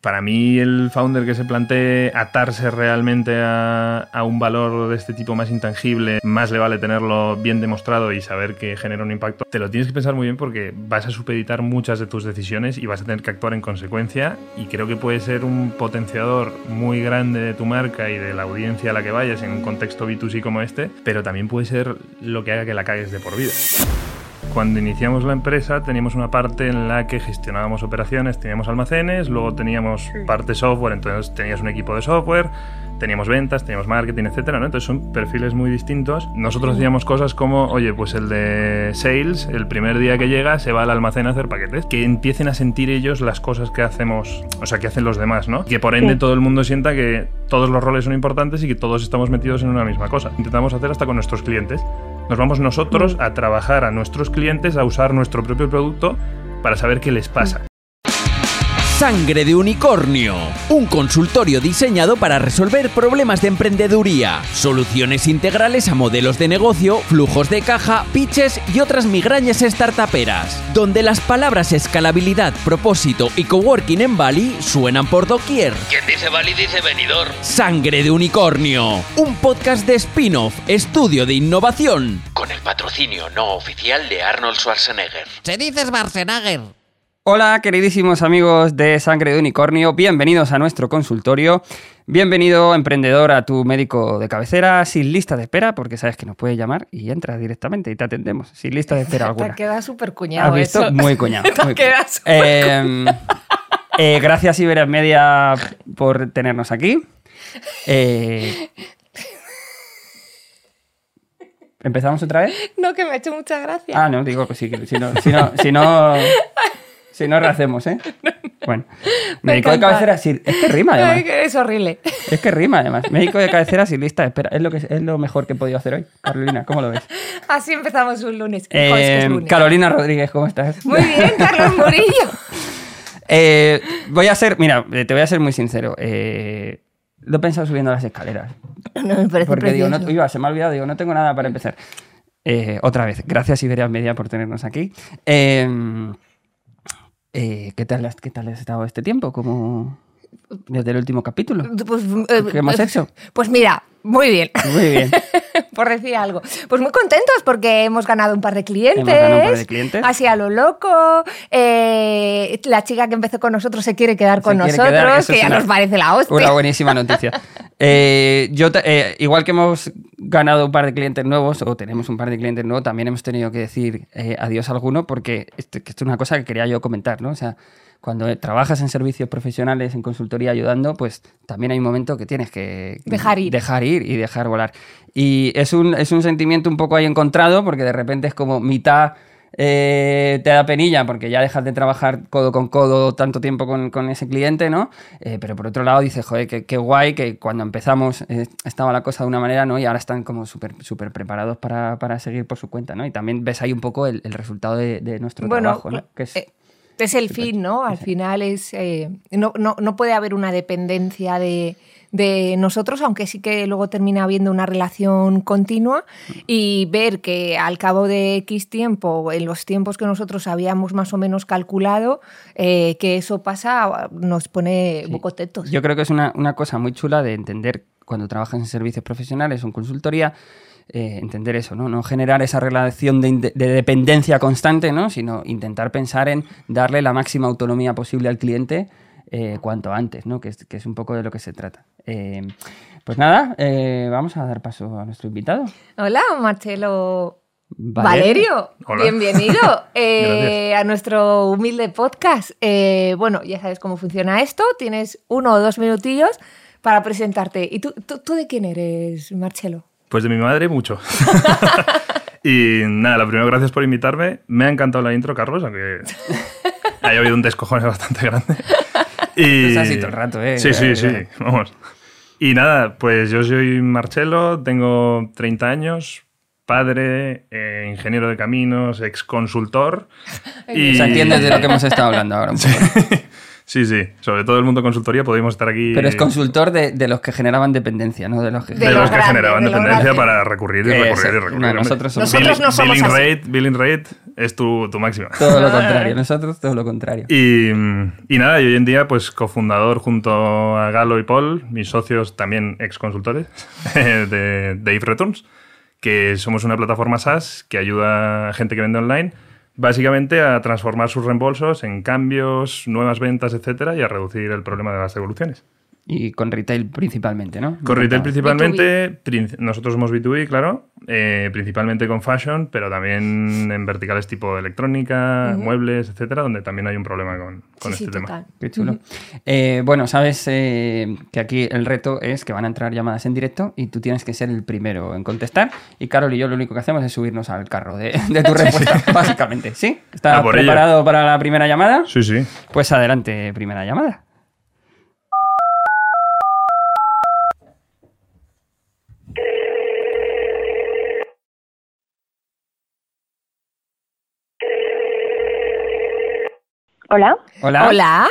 para mí el founder que se plantee atarse realmente a, un valor de este tipo más intangible, más le vale tenerlo bien demostrado y saber que genera un impacto. Te lo tienes que pensar muy bien porque vas a supeditar muchas de tus decisiones y vas a tener que actuar en consecuencia y creo que puede ser un potenciador muy grande de tu marca y de la audiencia a la que vayas en un contexto B2C como este, pero también puede ser lo que haga que la cagues de por vida. Cuando iniciamos la empresa teníamos una parte en la que gestionábamos operaciones, teníamos almacenes, luego teníamos parte software, entonces tenías un equipo de software, teníamos ventas, teníamos marketing, etcétera, ¿no? Entonces son perfiles muy distintos. Nosotros hacíamos cosas como, oye, pues el de sales, el primer día que llega se va al almacén a hacer paquetes, que empiecen a sentir ellos las cosas que hacemos, o sea, que hacen los demás, ¿no? Que por ende todo el mundo sienta que todos los roles son importantes y que todos estamos metidos en una misma cosa. Intentamos hacer hasta con nuestros clientes. Nos vamos nosotros a trabajar a nuestros clientes, a usar nuestro propio producto para saber qué les pasa. Sangre de Unicornio, un consultorio diseñado para resolver problemas de emprendeduría, soluciones integrales a modelos de negocio, flujos de caja, pitches y otras migrañas startuperas, donde las palabras escalabilidad, propósito y coworking en Bali suenan por doquier. Quien dice Bali dice venidor. Sangre de Unicornio, un podcast de spin-off, estudio de innovación. Con el patrocinio no oficial de Arnold Schwarzenegger. Se dice Schwarzenegger. Hola, queridísimos amigos de Sangre de Unicornio, bienvenidos a nuestro consultorio. Bienvenido, emprendedor, a tu médico de cabecera, sin lista de espera, porque sabes que nos puede llamar y entras directamente y te atendemos, sin lista de espera alguna. Te queda súper cuñado. ¿Has visto? Muy cuñado. Te queda eh, eh, gracias, Iberia Media, por tenernos aquí. Eh, ¿Empezamos otra vez? No, que me ha hecho mucha gracia. Ah, no, digo que sí, que si no, si no, si no si no rehacemos, ¿eh? Bueno, médico de cabecera, es que rima además. Es horrible. Es que rima además. Médico de cabecera sin lista espera. Es lo, que, es lo mejor que he podido hacer hoy. Carolina, ¿cómo lo ves? Así empezamos un lunes. Eh, Carolina Rodríguez, ¿cómo estás? Muy bien, Carlos Murillo. Eh, voy a ser, mira, te voy a ser muy sincero. Eh, lo he pensado subiendo las escaleras. No, me parece Porque digo, no, iba, se me ha olvidado, digo, no tengo nada para empezar. otra vez, gracias Iberia Media por tenernos aquí. Eh, eh, ¿qué, tal, ¿Qué tal has estado este tiempo? como desde el último capítulo? Pues, eh, ¿Qué hemos hecho? Pues mira, muy bien. Muy bien. Por decir algo. Pues muy contentos porque hemos ganado un par de clientes. Hemos ganado un par de clientes. Así a lo loco. Eh, la chica que empezó con nosotros se quiere quedar con nosotros, que ya nos parece la hostia. Una buenísima noticia. Eh, yo, eh, igual que hemos ganado un par de clientes nuevos, o tenemos un par de clientes nuevos, también hemos tenido que decir adiós a alguno porque esto, esto, es una cosa que quería yo comentar, ¿no? O sea, cuando trabajas en servicios profesionales, en consultoría ayudando, pues también hay un momento que tienes que dejar ir, dejar ir y dejar volar. Y es un, es un sentimiento un poco ahí encontrado, porque de repente es como mitad eh, te da penilla porque ya dejas de trabajar codo con codo tanto tiempo con, con ese cliente, ¿no? Eh, pero por otro lado dices, joder, qué, guay que cuando empezamos eh, estaba la cosa de una manera, ¿no? Y ahora están como súper súper preparados para, para, seguir por su cuenta, ¿no? Y también ves ahí un poco el, el resultado de, de nuestro trabajo, ¿no? Que es, es el fin, ¿no? Al final es. Eh, no, no, puede haber una dependencia de, nosotros, aunque sí que luego termina habiendo una relación continua y ver que al cabo de X tiempo, en los tiempos que nosotros habíamos más o menos calculado, eh, que eso pasa, nos pone sí. bocotetos. Yo creo que es una, una cosa muy chula de entender cuando trabajas en servicios profesionales o en consultoría eh, entender eso, ¿no? No generar esa relación de, dependencia constante, ¿no? Sino intentar pensar en darle la máxima autonomía posible al cliente eh, cuanto antes, ¿no? Que es, que es, un poco de lo que se trata. Eh, pues nada, vamos a dar paso a nuestro invitado. Hola, Marcelo Valerio, bienvenido a nuestro humilde podcast. bueno, ya sabes cómo funciona esto. Tienes uno o dos minutillos para presentarte. ¿Y tú, tú de quién eres, Marcelo? Pues de mi madre, mucho. y nada, lo primero, gracias por invitarme. Me ha encantado la intro, Carlos, aunque haya habido un descojone bastante grande. Y... así todo el rato, ¿eh? Sí, sí, sí, vamos. Y nada, pues yo soy Marcelo, tengo 30 años, padre, eh, ingeniero de caminos, ex consultor. y... O sea, entiendes de lo que hemos estado hablando ahora un poco. Sí, sí. Sobre todo el mundo consultoría podemos estar aquí. Pero es consultor de, de los que generaban dependencia, ¿no? De los que de, De los los que grandes, generaban de dependencia para recurrir y recurrir y recurrir. nosotros somos- Nosotros Bill- no somos billing así. rate, billing rate es tu, tu máxima. Todo lo contrario, nosotros todo lo contrario. Y, y nada, y hoy en día, pues cofundador junto a Galo y Paul, mis socios también ex consultores de, de If Returns, que somos una plataforma SaaS que ayuda a gente que vende online básicamente a transformar sus reembolsos en cambios, nuevas ventas, etcétera, y a reducir el problema de las devoluciones. Y con retail principalmente, ¿no? Con retail principalmente, prin- nosotros somos B2B, claro, eh, principalmente con fashion, pero también en verticales tipo electrónica, muebles, etcétera, donde también hay un problema con, con Sí, este sí, tema. total. Qué chulo. Eh, bueno, sabes eh, que aquí el reto es que van a entrar llamadas en directo y tú tienes que ser el primero en contestar. Y Carol y yo lo único que hacemos es subirnos al carro de, de tu respuesta, básicamente. ¿Sí? ¿Estás A por ello. preparado para la primera llamada? Sí, sí. Pues adelante, primera llamada. Hola. Hola. Hola.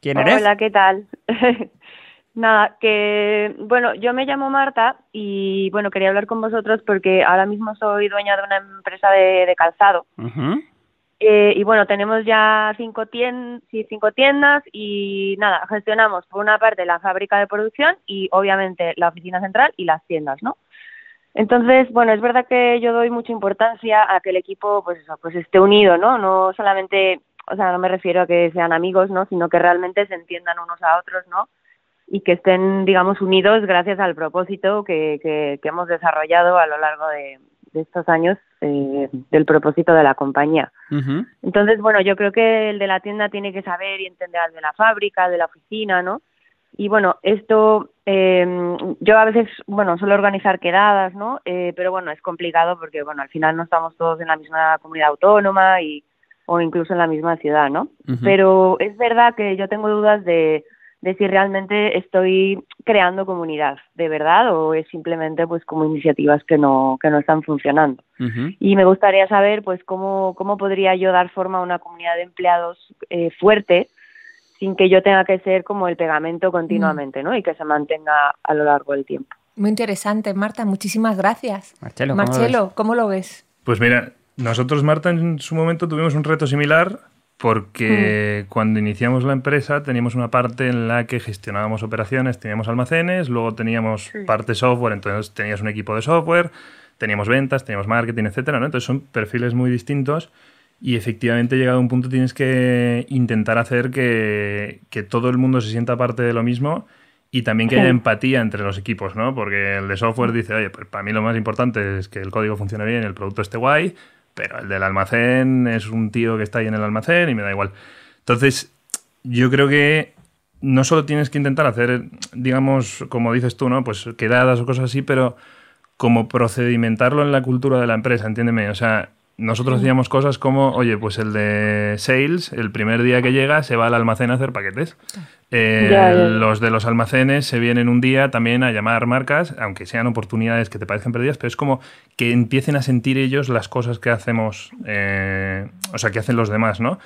¿Quién eres? Hola, ¿qué tal? Nada, que bueno, yo me llamo Marta y bueno, quería hablar con vosotros porque ahora mismo soy dueña de una empresa de, de calzado. Eh, y bueno, tenemos ya cinco, tien- sí, cinco tiendas y nada, gestionamos por una parte la fábrica de producción y obviamente la oficina central y las tiendas, ¿no? Entonces, bueno, es verdad que yo doy mucha importancia a que el equipo, pues eso, pues esté unido, ¿no? No solamente, o sea, no me refiero a que sean amigos, ¿no? Sino que realmente se entiendan unos a otros, ¿no? Y que estén, digamos, unidos gracias al propósito que, que, que hemos desarrollado a lo largo de, de estos años eh, del propósito de la compañía. Entonces, bueno, yo creo que el de la tienda tiene que saber y entender al de la fábrica, al de la oficina, ¿no? Y bueno, esto, eh, yo a veces, bueno, suelo organizar quedadas, ¿no? Eh, pero bueno, es complicado porque, bueno, al final no estamos todos en la misma comunidad autónoma y, o incluso en la misma ciudad, ¿no? Pero es verdad que yo tengo dudas de, de si realmente estoy creando comunidad, de verdad, o es simplemente pues como iniciativas que no, que no están funcionando. Y me gustaría saber, pues, cómo, cómo podría yo dar forma a una comunidad de empleados eh, fuerte sin que yo tenga que ser como el pegamento continuamente, ¿no? Y que se mantenga a lo largo del tiempo. Muy interesante, Marta. Muchísimas gracias. Marcelo, ¿cómo lo Marcelo, ¿cómo lo ves? Pues mira, nosotros, Marta, en su momento tuvimos un reto similar porque cuando iniciamos la empresa teníamos una parte en la que gestionábamos operaciones, teníamos almacenes, luego teníamos parte software, entonces tenías un equipo de software, teníamos ventas, teníamos marketing, etcétera, ¿no? Entonces son perfiles muy distintos y efectivamente llegado a un punto tienes que intentar hacer que, que todo el mundo se sienta parte de lo mismo y también que haya empatía entre los equipos, ¿no? Porque el de software dice, oye, pues para mí lo más importante es que el código funcione bien, el producto esté guay, pero el del almacén es un tío que está ahí en el almacén y me da igual. Entonces, yo creo que no solo tienes que intentar hacer, digamos, como dices tú, ¿no? Pues quedadas o cosas así, pero como procedimentarlo en la cultura de la empresa, entiéndeme. O sea, nosotros hacíamos cosas como, oye, pues el de sales, el primer día que llega, se va al almacén a hacer paquetes. Eh, Ya, ya, ya. Los de los almacenes se vienen un día también a llamar marcas, aunque sean oportunidades que te parezcan perdidas, pero es como que empiecen a sentir ellos las cosas que hacemos, eh, o sea, que hacen los demás, ¿no?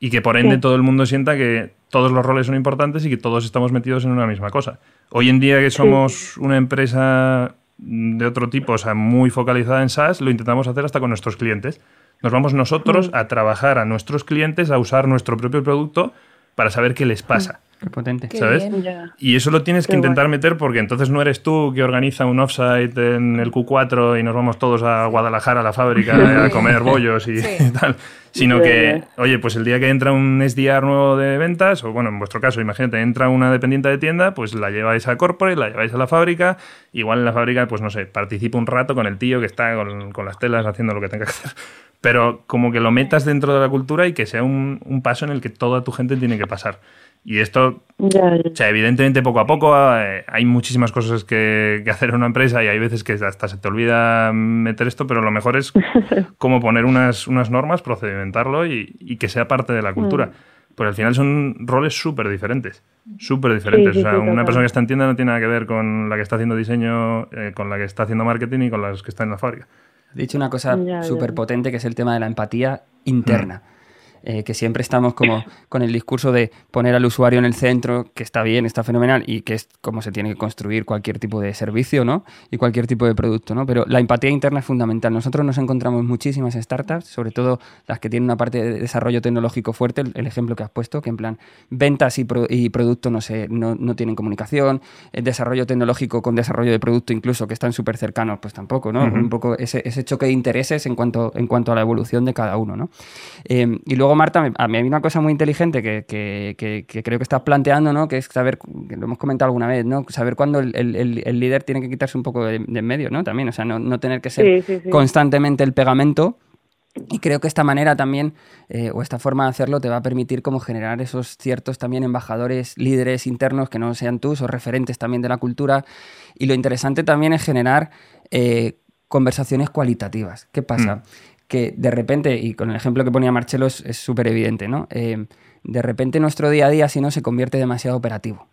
Y que por ende Sí. todo el mundo sienta que todos los roles son importantes y que todos estamos metidos en una misma cosa. Hoy en día que somos una empresa de otro tipo, o sea, muy focalizada en SaaS, lo intentamos hacer hasta con nuestros clientes. Nos vamos nosotros a trabajar a nuestros clientes, a usar nuestro propio producto para saber qué les pasa. Qué potente. Qué ¿Sabes? bien. Y eso lo tienes que Qué intentar meter porque entonces no eres tú que organiza un offsite en el Q4 y nos vamos todos a Guadalajara a la fábrica a comer bollos y, Sí. y tal, sino que, oye, pues el día que entra un SDR nuevo de ventas, o bueno, en vuestro caso, imagínate, entra una dependiente de tienda, pues la lleváis a corporate, la lleváis a la fábrica, igual en la fábrica, pues no sé, participa un rato con el tío que está con, con las telas haciendo lo que tenga que hacer. Pero como que lo metas dentro de la cultura y que sea un, un paso en el que toda tu gente tiene que pasar. Y esto Ya, ya. o sea, evidentemente poco a poco eh, hay muchísimas cosas que, que hacer en una empresa y hay veces que hasta se te olvida meter esto, pero lo mejor es como poner unas, unas normas, procedimentarlo y, y que sea parte de la cultura. Porque al final son roles súper diferentes, súper diferentes. Sí, sí, o sea, sí, una persona que está en tienda no tiene nada que ver con la que está haciendo diseño, eh, con la que está haciendo marketing y con las que está en la fábrica. Has dicho una cosa súper potente que es el tema de la empatía interna. Eh, que siempre estamos como con el discurso de poner al usuario en el centro, que está bien, está fenomenal y que es como se tiene que construir cualquier tipo de servicio ¿no? y cualquier tipo de producto. ¿no? Pero la empatía interna es fundamental. Nosotros nos encontramos muchísimas startups, sobre todo las que tienen una parte de desarrollo tecnológico fuerte, el, ejemplo que has puesto, que en plan ventas y, y producto no, se, no, no, tienen comunicación, el desarrollo tecnológico con desarrollo de producto incluso que están súper cercanos, pues tampoco, ¿no? Un poco ese, ese, choque de intereses en cuanto, en cuanto a la evolución de cada uno, ¿no? Eh, y luego Marta, a mí hay una cosa muy inteligente que, que, que, creo que estás planteando, ¿no? Que es saber, que lo hemos comentado alguna vez, ¿no? Saber cuándo el, el, el líder tiene que quitarse un poco de, en medio, ¿no? También, o sea, no, no tener que ser constantemente el pegamento. Y creo que esta manera también, eh, o esta forma de hacerlo, te va a permitir como generar esos ciertos también embajadores, líderes internos que no sean tú, o referentes también de la cultura. Y lo interesante también es generar eh, conversaciones cualitativas. ¿Qué pasa? Mm. Que de repente, y con el ejemplo que ponía Marcelo es súper evidente, ¿no? Eh, de repente nuestro día a día, si no, se convierte demasiado operativo.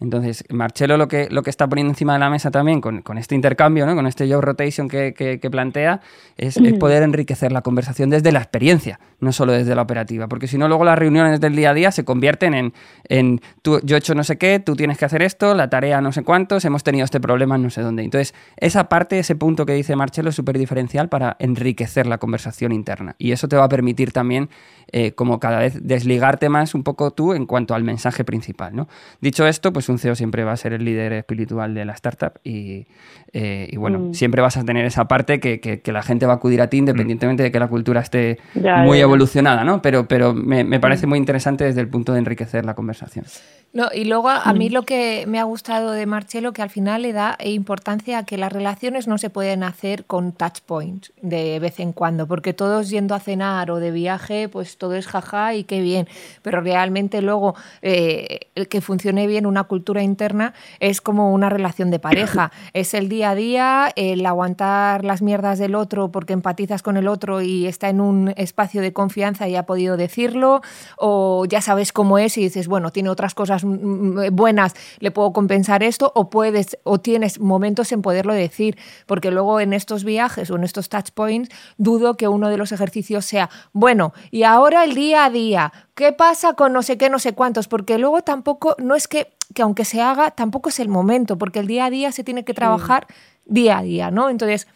Entonces, Marcelo lo que, lo que está poniendo encima de la mesa también con, este intercambio, ¿no? con este job rotation que, plantea, es, poder enriquecer la conversación desde la experiencia, no solo desde la operativa. Porque si no, luego las reuniones del día a día se convierten en, en tú, yo he hecho no sé qué, tú tienes que hacer esto, la tarea no sé cuántos, hemos tenido este problema no sé dónde. Entonces, esa parte, ese punto que dice Marcelo es súper diferencial para enriquecer la conversación interna. Y eso te va a permitir también, eh, como cada vez, desligarte más un poco tú en cuanto al mensaje principal. ¿no? Dicho esto, pues un CEO siempre va a ser el líder espiritual de la startup y, eh, bueno, mm. siempre vas a tener esa parte que, la gente va a acudir a ti independientemente de que la cultura esté muy evolucionada, ¿no? Pero, pero me, me parece mm. muy interesante desde el punto de enriquecer la conversación. No, y luego a, mí lo que me ha gustado de Marcelo, que al final le da importancia a que las relaciones no se pueden hacer con touch points de vez en cuando, porque todos yendo a cenar o de viaje, pues todo es jaja y qué bien, pero realmente luego eh, el que funcione bien una cultura interna es como una relación de pareja, es el día a día, el aguantar las mierdas del otro porque empatizas con el otro y está en un espacio de confianza y ha podido decirlo, o ya sabes cómo es y dices, bueno, tiene otras cosas buenas le puedo compensar esto o puedes o tienes momentos en poderlo decir, porque luego en estos viajes o en estos touch points dudo que uno de los ejercicios sea, bueno, y ahora el día a día, ¿qué pasa con no sé qué, no sé cuántos? Porque luego tampoco, no es que, que aunque se haga, tampoco es el momento, porque el día a día se tiene que trabajar día a día, ¿no? Entonces,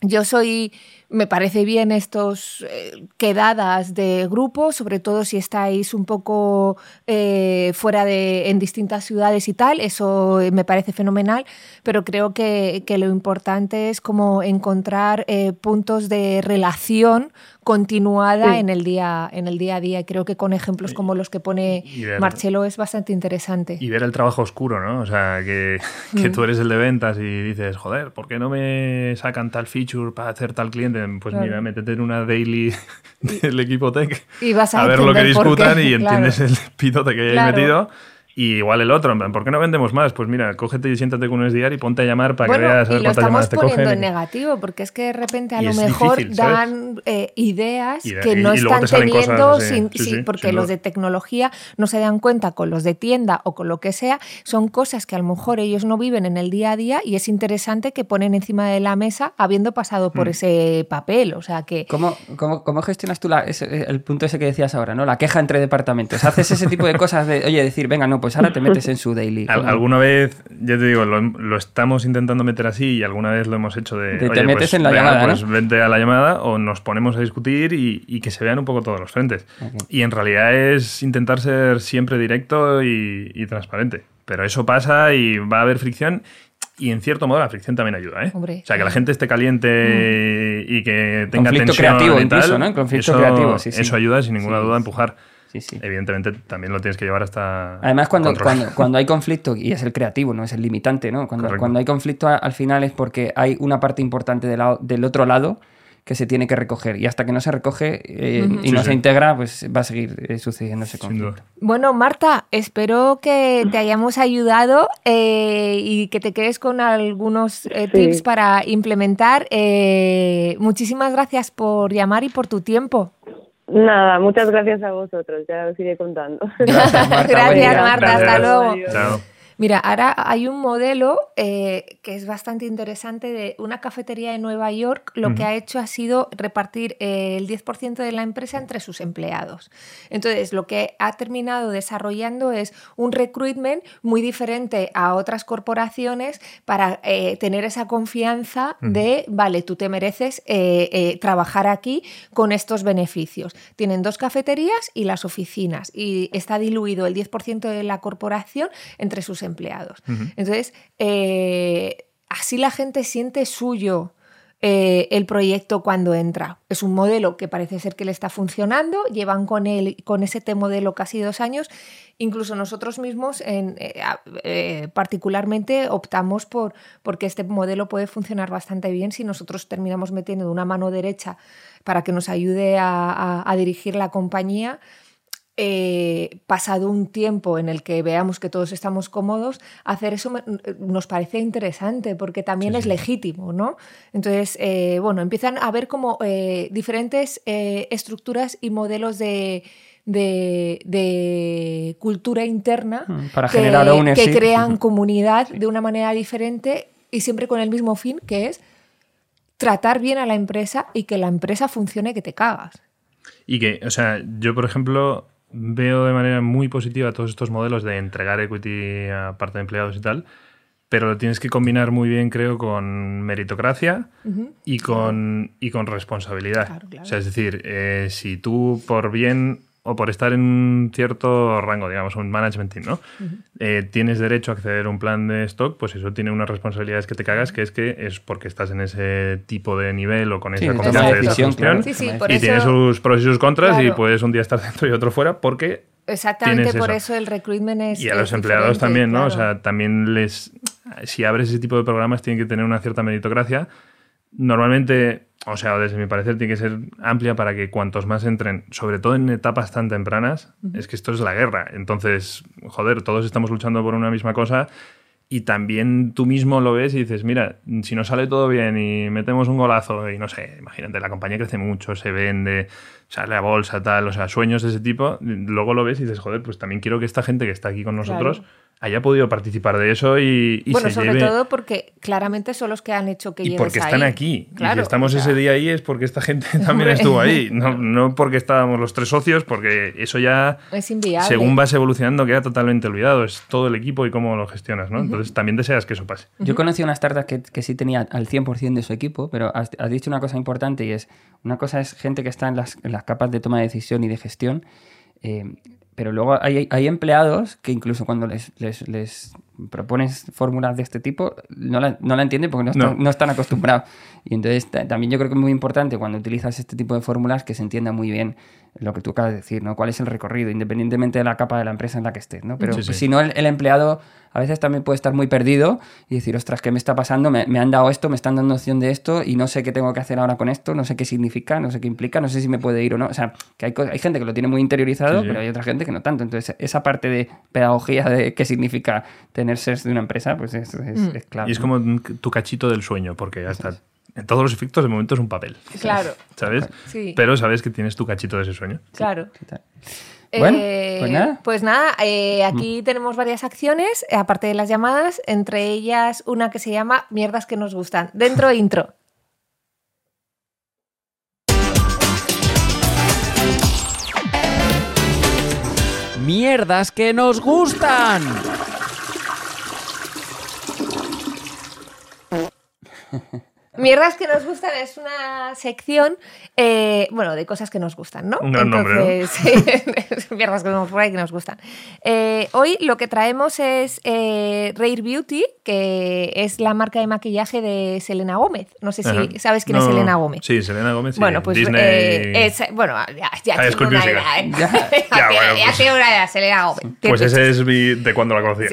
yo soy me parece bien estos eh, quedadas de grupo, sobre todo si estáis un poco eh, fuera de en distintas ciudades y tal, eso me parece fenomenal, pero creo que, lo importante es como encontrar eh, puntos de relación continuada en, el día, en el día a día. Creo que con ejemplos como los que pone Marcelo es bastante interesante. Y ver el trabajo oscuro, ¿no? O sea, que, que mm. tú eres el de ventas y dices, joder, ¿por qué no me sacan tal feature para hacer tal cliente? Pues mira, métete en una daily del equipo tech y vas a, ver lo que discutan y entiendes el pitote que hay metido y igual el otro, ¿por qué no vendemos más? Pues mira, cógete y siéntate con un SDR y ponte a llamar para que veas a ver cuántas llamadas te cogen. estamos poniendo en negativo, porque es que de repente a lo mejor dan eh, ideas que no están teniendo, porque los de tecnología no se dan cuenta con los de tienda o con lo que sea, son cosas que a lo mejor ellos no viven en el día a día y es interesante que ponen encima de la mesa habiendo pasado por mm. ese papel. O sea que... ¿Cómo, cómo, cómo gestionas tú la, el punto ese que decías ahora, ¿no? la queja entre departamentos? ¿Haces ese tipo de cosas de, oye, decir, venga, no, pues ahora te metes en su daily. alguna vez, ya te digo, lo, estamos intentando meter así y alguna vez lo hemos hecho de. te, metes pues, en la llamada. Pues vente a la llamada o nos ponemos a discutir y, que se vean un poco todos los frentes. Y en realidad es intentar ser siempre directo y, transparente. Pero eso pasa y va a haber fricción y en cierto modo la fricción también ayuda, ¿eh? o sea, que la gente esté caliente y que tenga Conflicto tensión creativo incluso, ¿no? Conflicto eso, creativo, sí, Eso ayuda sin ninguna duda a empujar. Evidentemente también lo tienes que llevar hasta. Además, cuando, cuando, hay conflicto, y es el creativo, no es el limitante, ¿no? Cuando, cuando hay conflicto al final es porque hay una parte importante del otro lado que se tiene que recoger. Y hasta que no se recoge eh, y no se integra, pues va a seguir eh, sucediendo ese conflicto. Bueno, Marta, espero que te hayamos ayudado eh, y que te quedes con algunos tips para implementar. muchísimas gracias por llamar y por tu tiempo. Nada, muchas gracias a vosotros, ya os iré contando. Gracias Marta, hasta luego. Mira, ahora hay un modelo eh, que es bastante interesante de una cafetería de Nueva York. Lo que ha hecho ha sido repartir eh, el 10% de la empresa entre sus empleados. Entonces, lo que ha terminado desarrollando es un recruitment muy diferente a otras corporaciones para eh, tener esa confianza de, vale, tú te mereces trabajar aquí con estos beneficios. Tienen dos cafeterías y las oficinas y está diluido el 10% de la corporación entre sus empleados. Entonces, eh, así la gente siente suyo. Eh, el proyecto cuando entra. Es un modelo que parece ser que le está funcionando, llevan con, él, con ese modelo casi dos años. Incluso nosotros mismos, en, eh, particularmente, optamos por porque este modelo puede funcionar bastante bien si nosotros terminamos metiendo una mano derecha para que nos ayude a dirigir la compañía eh, pasado un tiempo en el que veamos que todos estamos cómodos, hacer eso nos parece interesante porque también es legítimo, ¿no? Entonces, eh, bueno, empiezan a ver como eh, diferentes estructuras y modelos de, de, cultura interna mm, Para que, generar que crean comunidad de una manera diferente y siempre con el mismo fin, que es tratar bien a la empresa y que la empresa funcione que te cagas. Y que, o sea, yo por ejemplo, veo de manera muy positiva todos estos modelos de entregar equity a parte de empleados y tal, pero lo tienes que combinar muy bien, creo, con meritocracia y, con, y con responsabilidad. O sea, es decir, eh, si tú por bien o por estar en un cierto rango, digamos, un management team, ¿no? Eh, tienes derecho a acceder a un plan de stock, pues eso tiene unas responsabilidades que te cagas, que es que es porque estás en ese tipo de nivel o con esa confianza de esa función. y tiene sus pros y sus contras y puedes un día estar dentro y otro fuera porque Exactamente, por eso. el recruitment es. Y a los empleados también, ¿no? O sea, también les. Si abres ese tipo de programas, tienen que tener una cierta meritocracia. Normalmente o sea, desde mi parecer tiene que ser amplia para que cuantos más entren, sobre todo en etapas tan tempranas, es que esto es la guerra. Entonces, joder, todos estamos luchando por una misma cosa y también tú mismo lo ves y dices, mira, si nos sale todo bien y metemos un golazo y no sé, imagínate, la compañía crece mucho, se vende, sale a bolsa, tal, o sea, sueños de ese tipo, luego lo ves y dices, joder, pues también quiero que esta gente que está aquí con nosotros haya podido participar de eso y, y bueno, sobre todo porque claramente son los que han hecho que y porque están aquí. Y si estamos ese día ahí es porque esta gente también estuvo ahí. No, no, porque estábamos los tres socios porque eso ya es inviable. según vas evolucionando queda totalmente olvidado. Es todo el equipo y cómo lo gestionas ¿no? entonces también deseas que eso pase. Yo conocí una startup que, que sí tenía al 100% de su equipo pero has, dicho una cosa importante y es una cosa es gente que está en las, en las capas de toma de decisión y de gestión eh, pero luego hay, hay, empleados que incluso cuando les, les, les propones fórmulas de este tipo, no la, no la entienden porque no, Están, no están acostumbrados. Y entonces también yo creo que es muy importante cuando utilizas este tipo de fórmulas que se entienda muy bien lo que tú acabas de decir, ¿no? ¿Cuál es el recorrido, independientemente de la capa de la empresa en la que estés, ¿no? Pero si no, el, empleado a veces también puede estar muy perdido y decir, ostras, ¿qué me está pasando? Me, han dado esto, me están dando noción de esto y no sé qué tengo que hacer ahora con esto, no sé qué significa, no sé qué implica, no sé si me puede ir o no. O sea, que hay, hay gente que lo tiene muy interiorizado, pero hay otra gente que no tanto. Entonces, esa parte de pedagogía de qué significa tener ser de una empresa, pues es, es, mm. clave. Y es como tu cachito del sueño, porque hasta en todos los efectos de momento es un papel. Claro. ¿Sabes? Pero sabes que tienes tu cachito de ese sueño. Claro. Bueno, eh, pues nada. Pues nada, eh, aquí mm. tenemos varias acciones, eh, aparte de las llamadas, entre ellas una que se llama Mierdas que nos gustan. Dentro intro. Mierdas que nos gustan. Mierdas que nos gustan es una sección, eh, bueno, de cosas que nos gustan, ¿no? Un gran nombre, mierdas que nos, que nos gustan. Eh, hoy lo que traemos es eh, Rare Beauty, que es la marca de maquillaje de Selena Gómez. No sé si sabes quién es Selena Gómez. Sí, Selena Gómez. Bueno, pues es, bueno, ya, ya, ah, una edad, ya, ya, ya pues, una edad, Selena Gómez. Pues ese es de cuando la conocí.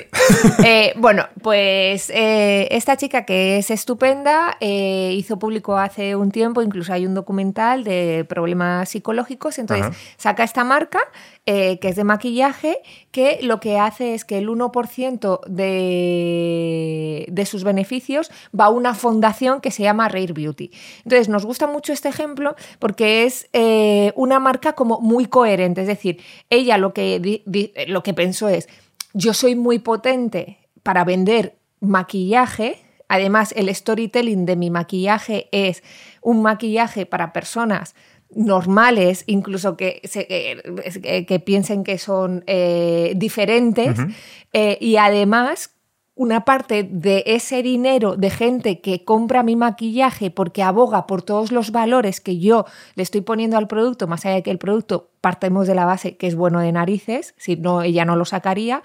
bueno, pues esta chica que es estupenda. Eh, hizo público hace un tiempo, incluso hay un documental de problemas psicológicos, entonces saca esta marca eh, que es de maquillaje, que lo que hace es que el 1% de, de sus beneficios va a una fundación que se llama Rare Beauty. Entonces nos gusta mucho este ejemplo porque es eh, una marca como muy coherente, es decir, ella lo que, lo que pensó es, yo soy muy potente para vender maquillaje, además el storytelling de mi maquillaje es un maquillaje para personas normales, incluso que, se, que, que piensen que son eh, diferentes, eh, y además una parte de ese dinero de gente que compra mi maquillaje porque aboga por todos los valores que yo le estoy poniendo al producto, más allá de que el producto partemos de la base que es bueno de narices, si no, ella no lo sacaría.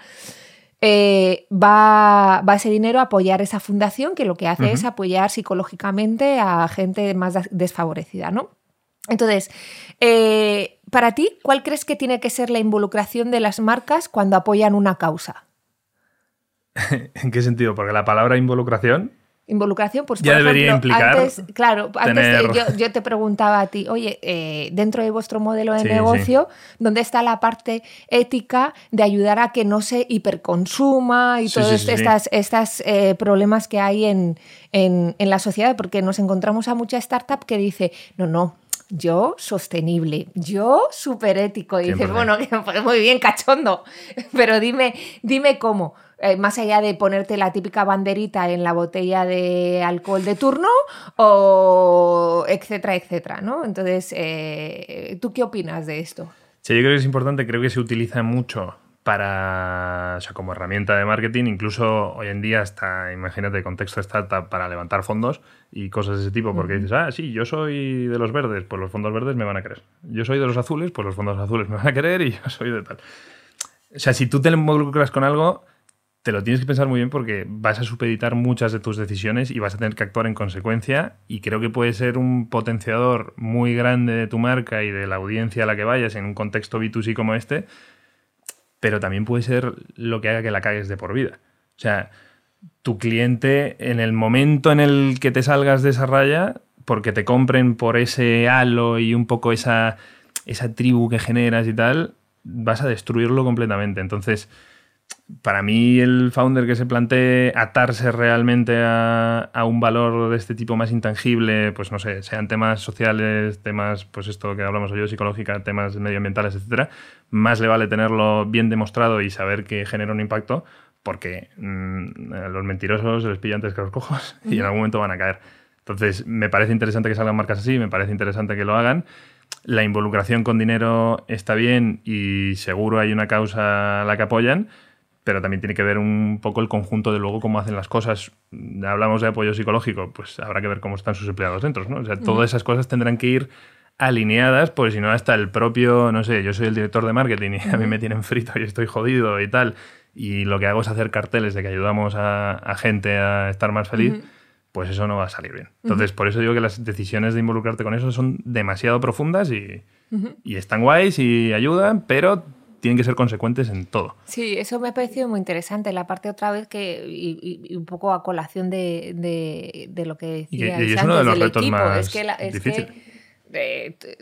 Eh, va, va, ese dinero a apoyar esa fundación que lo que hace es apoyar psicológicamente a gente más desfavorecida, ¿no? Entonces, eh, para ti, ¿cuál crees que tiene que ser la involucración de las marcas cuando apoyan una causa? ¿En qué sentido? Porque la palabra involucración involucración, pues ya debería implicar. Antes, claro, antes yo, te preguntaba a ti, oye, eh, dentro de vuestro modelo de negocio, ¿dónde está la parte ética de ayudar a que no se hiperconsuma y todos estos estas, eh, problemas que hay en, en, en la sociedad? Porque nos encontramos a mucha startup que dice, no, no, yo sostenible, yo súper ético. Y dices, bueno, pues muy bien, cachondo, pero dime, dime cómo. Eh, más allá de ponerte la típica banderita en la botella de alcohol de turno, o etcétera, etcétera, ¿no? Entonces, eh, ¿tú qué opinas de esto? Sí, yo creo que es importante, creo que se utiliza mucho para, o sea, como herramienta de marketing, incluso hoy en día hasta, imagínate, contexto startup para levantar fondos y cosas de ese tipo, porque dices, ah, sí, yo soy de los verdes, pues los fondos verdes me van a querer. Yo soy de los azules, pues los fondos azules me van a querer y yo soy de tal. O sea, si tú te involucras con algo, te lo tienes que pensar muy bien porque vas a supeditar muchas de tus decisiones y vas a tener que actuar en consecuencia y creo que puede ser un potenciador muy grande de tu marca y de la audiencia a la que vayas en un contexto B2C como este, pero también puede ser lo que haga que la cagues de por vida. O sea, tu cliente en el momento en el que te salgas de esa raya, porque te compren por ese halo y un poco esa, esa tribu que generas y tal, vas a destruirlo completamente. Entonces, para mí el founder que se plantee atarse realmente a, un valor de este tipo más intangible, pues no sé, sean temas sociales, temas, pues esto que hablamos hoy, psicológica, temas medioambientales, etcétera, más le vale tenerlo bien demostrado y saber que genera un impacto, porque mm, los mentirosos se les pilla antes que los cojos y en algún momento van a caer. Entonces, me parece interesante que salgan marcas así, me parece interesante que lo hagan. La involucración con dinero está bien y seguro hay una causa a la que apoyan, pero también tiene que ver un poco el conjunto de luego cómo hacen las cosas. Hablamos de apoyo psicológico, pues habrá que ver cómo están sus empleados dentro, ¿no? O sea, todas esas cosas tendrán que ir alineadas, porque si no, hasta el propio, no sé, yo soy el director de marketing y a mí me tienen frito y estoy jodido y tal, y lo que hago es hacer carteles de que ayudamos a, gente a estar más feliz. Pues eso no va a salir bien. Entonces, por eso digo que las decisiones de involucrarte con eso son demasiado profundas y, y están guays y ayudan, pero tienen que ser consecuentes en todo. Sí, eso me ha parecido muy interesante. La parte otra vez que, y, un poco a colación de, de, lo que decías y, es uno de los retos más difíciles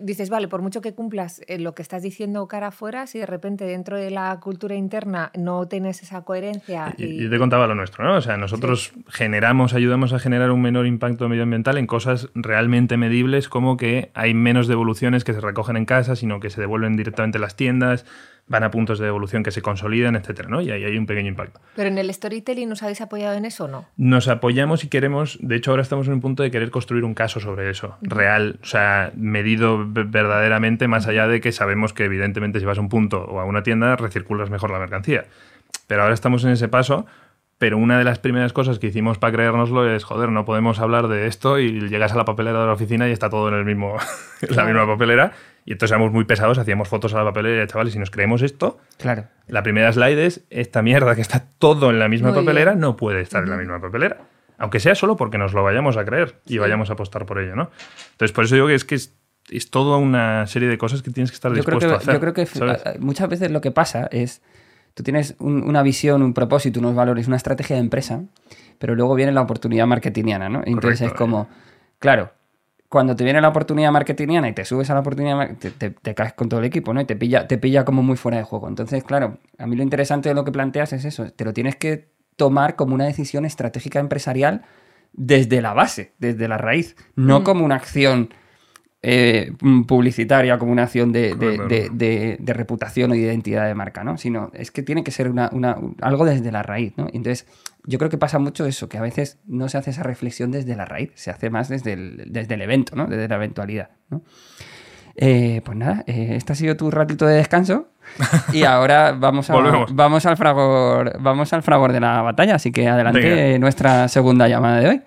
dices, vale, por mucho que cumplas eh, lo que estás diciendo cara afuera, si de repente dentro de la cultura interna no tienes esa coherencia. Y, te contaba lo nuestro, ¿no? O sea, nosotros generamos, ayudamos a generar un menor impacto medioambiental en cosas realmente medibles, como que hay menos devoluciones que se recogen en casa, sino que se devuelven directamente a las tiendas van a puntos de evolución que se consolidan, etcétera, ¿no? Y ahí hay un pequeño impacto. Pero en el storytelling nos habéis apoyado en eso o no? Nos apoyamos y queremos, de hecho ahora estamos en un punto de querer construir un caso sobre eso, real, o sea, medido verdaderamente, más allá de que sabemos que evidentemente si vas a un punto o a una tienda recirculas mejor la mercancía. Pero ahora estamos en ese paso pero una de las primeras cosas que hicimos para creérnoslo es, joder, no podemos hablar de esto y llegas a la papelera de la oficina y está todo en el mismo, la misma papelera. Y entonces éramos muy pesados, hacíamos fotos a la papelera y chavales, si nos creemos esto, claro. la primera slide es, esta mierda que está todo en la misma papelera no puede estar en la misma papelera. Aunque sea solo porque nos lo vayamos a creer y vayamos a apostar por ello, ¿no? Entonces, por eso digo que es que es, toda una serie de cosas que tienes que estar dispuesto a hacer. Yo creo que muchas veces lo que pasa es Tú tienes una visión, un propósito, unos valores, una estrategia de empresa, pero luego viene la oportunidad marketingiana, ¿no? Entonces es como, claro, cuando te viene la oportunidad marketingiana y te subes a la oportunidad, te, te, caes con todo el equipo, ¿no? Y te pilla, te pilla como muy fuera de juego. Entonces, claro, a mí lo interesante de lo que planteas es eso, te lo tienes que tomar como una decisión estratégica empresarial desde la base, desde la raíz, no mm. como una acción eh, mm, publicitaria, como una acción de, de- Claro, claro. de- de- de reputación o de identidad de marca, ¿no? Sino es que tiene que ser una, una- algo desde la raíz, ¿no? Entonces, yo creo que pasa mucho eso, que a veces no se hace esa reflexión desde la raíz, se hace más desde el, desde el evento, ¿no? Desde la eventualidad, ¿no? Eh, pues nada, eh, este ha sido tu ratito de descanso y ahora vamos, a, vamos, al fragor, vamos al fragor de la batalla, así que adelante Venga. nuestra segunda llamada de hoy.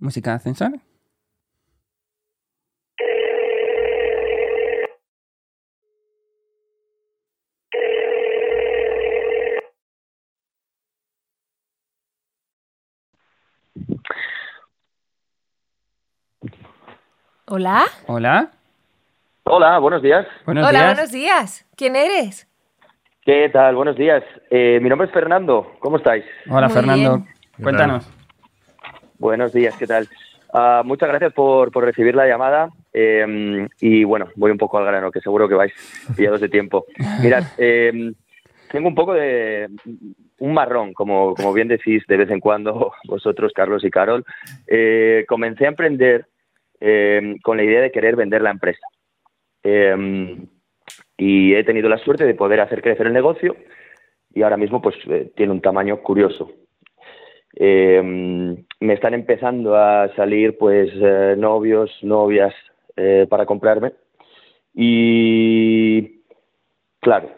Música de ascensor. Hola. Hola. Hola, buenos días. Buenos Hola, días. buenos días. ¿Quién eres? ¿Qué tal? Buenos días. Eh, mi nombre es Fernando. ¿Cómo estáis? Hola, Muy Fernando. bien. ¿Qué Cuéntanos. Buenos días, ¿qué tal? Ah, muchas gracias por, por recibir la llamada. eh, y bueno, voy un poco al grano, que seguro que vais pillados de tiempo. Mirad, eh, tengo un poco de un marrón, como, como bien decís de vez en cuando vosotros, Carlos y Carol. Eh, comencé a emprender eh, con la idea de querer vender la empresa. Y he tenido la suerte de poder hacer crecer el negocio y ahora mismo pues eh, tiene un tamaño curioso. Eh, me están empezando a salir pues eh, novios, novias eh, para comprarme y claro,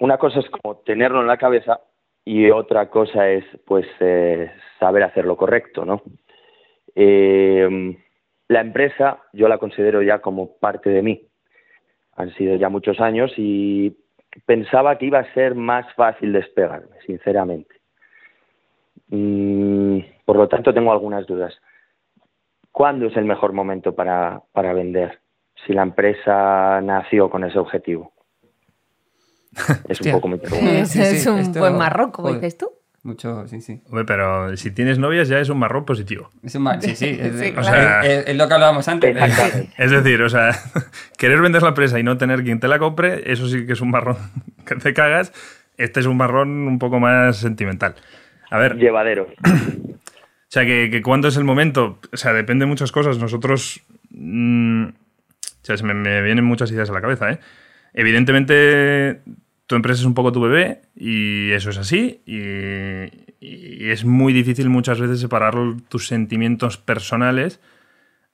una cosa es como tenerlo en la cabeza y otra cosa es pues eh, saber hacer lo correcto, ¿no? Eh, la empresa yo la considero ya como parte de mí. Han sido ya muchos años y pensaba que iba a ser más fácil despegarme, sinceramente. Mm, por lo tanto, tengo algunas dudas. ¿Cuándo es el mejor momento para, para vender? Si la empresa nació con ese objetivo. Es un poco mi pregunta. Es, Sí, es sí, un esto- buen marrón, como dices tú. Mucho, sí, sí. Hombre, pero si tienes novias ya es un marrón positivo. Es un ma- sí, sí, es, Sí, o claro. sea, es- es lo que hablábamos antes. Es decir, o sea, querer vender la empresa y no tener quien te la compre, eso sí que es un marrón que te cagas. Este es un marrón un poco más sentimental. A ver, Llevadero. O sea, que, que cuándo es el momento, o sea, depende de muchas cosas. Nosotros, mm, o sea, se me, me vienen muchas ideas a la cabeza, ¿eh? Evidentemente, tu empresa es un poco tu bebé y eso es así y, y es muy difícil muchas veces separar tus sentimientos personales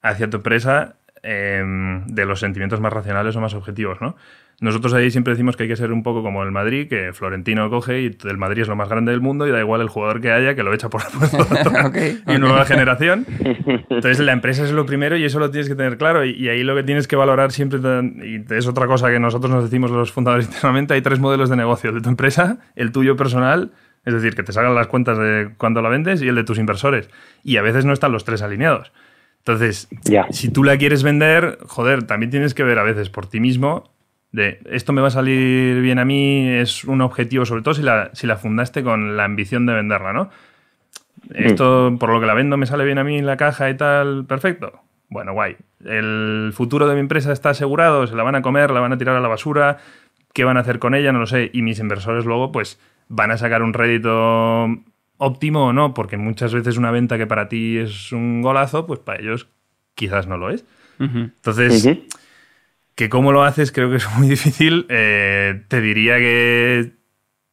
hacia tu empresa eh, de los sentimientos más racionales o más objetivos, ¿no? Nosotros ahí siempre decimos que hay que ser un poco como el Madrid, que Florentino coge y el Madrid es lo más grande del mundo y da igual el jugador que haya, que lo echa por la puerta Ok, y ok. nueva generación. Entonces la empresa es lo primero y eso lo tienes que tener claro y, y ahí lo que tienes que valorar siempre, y es otra cosa que nosotros nos decimos los fundadores internamente, hay tres modelos de negocio, el de tu empresa, el tuyo personal, es decir, que te salgan las cuentas de cuando la vendes y el de tus inversores. Y a veces no están los tres alineados. Entonces, si tú la quieres vender, joder, también tienes que ver a veces por ti mismo de esto me va a salir bien a mí, es un objetivo, sobre todo si la, si la fundaste con la ambición de venderla, ¿no? Esto, por lo que la vendo, me sale bien a mí en la caja y tal, perfecto. Bueno, guay. El futuro de mi empresa está asegurado, se la van a comer, la van a tirar a la basura, ¿qué van a hacer con ella? No lo sé. Y mis inversores luego, pues, van a sacar un rédito óptimo o no, porque muchas veces una venta que para ti es un golazo, pues para ellos quizás no lo es. Entonces, que cómo lo haces creo que es muy difícil. Eh, te diría que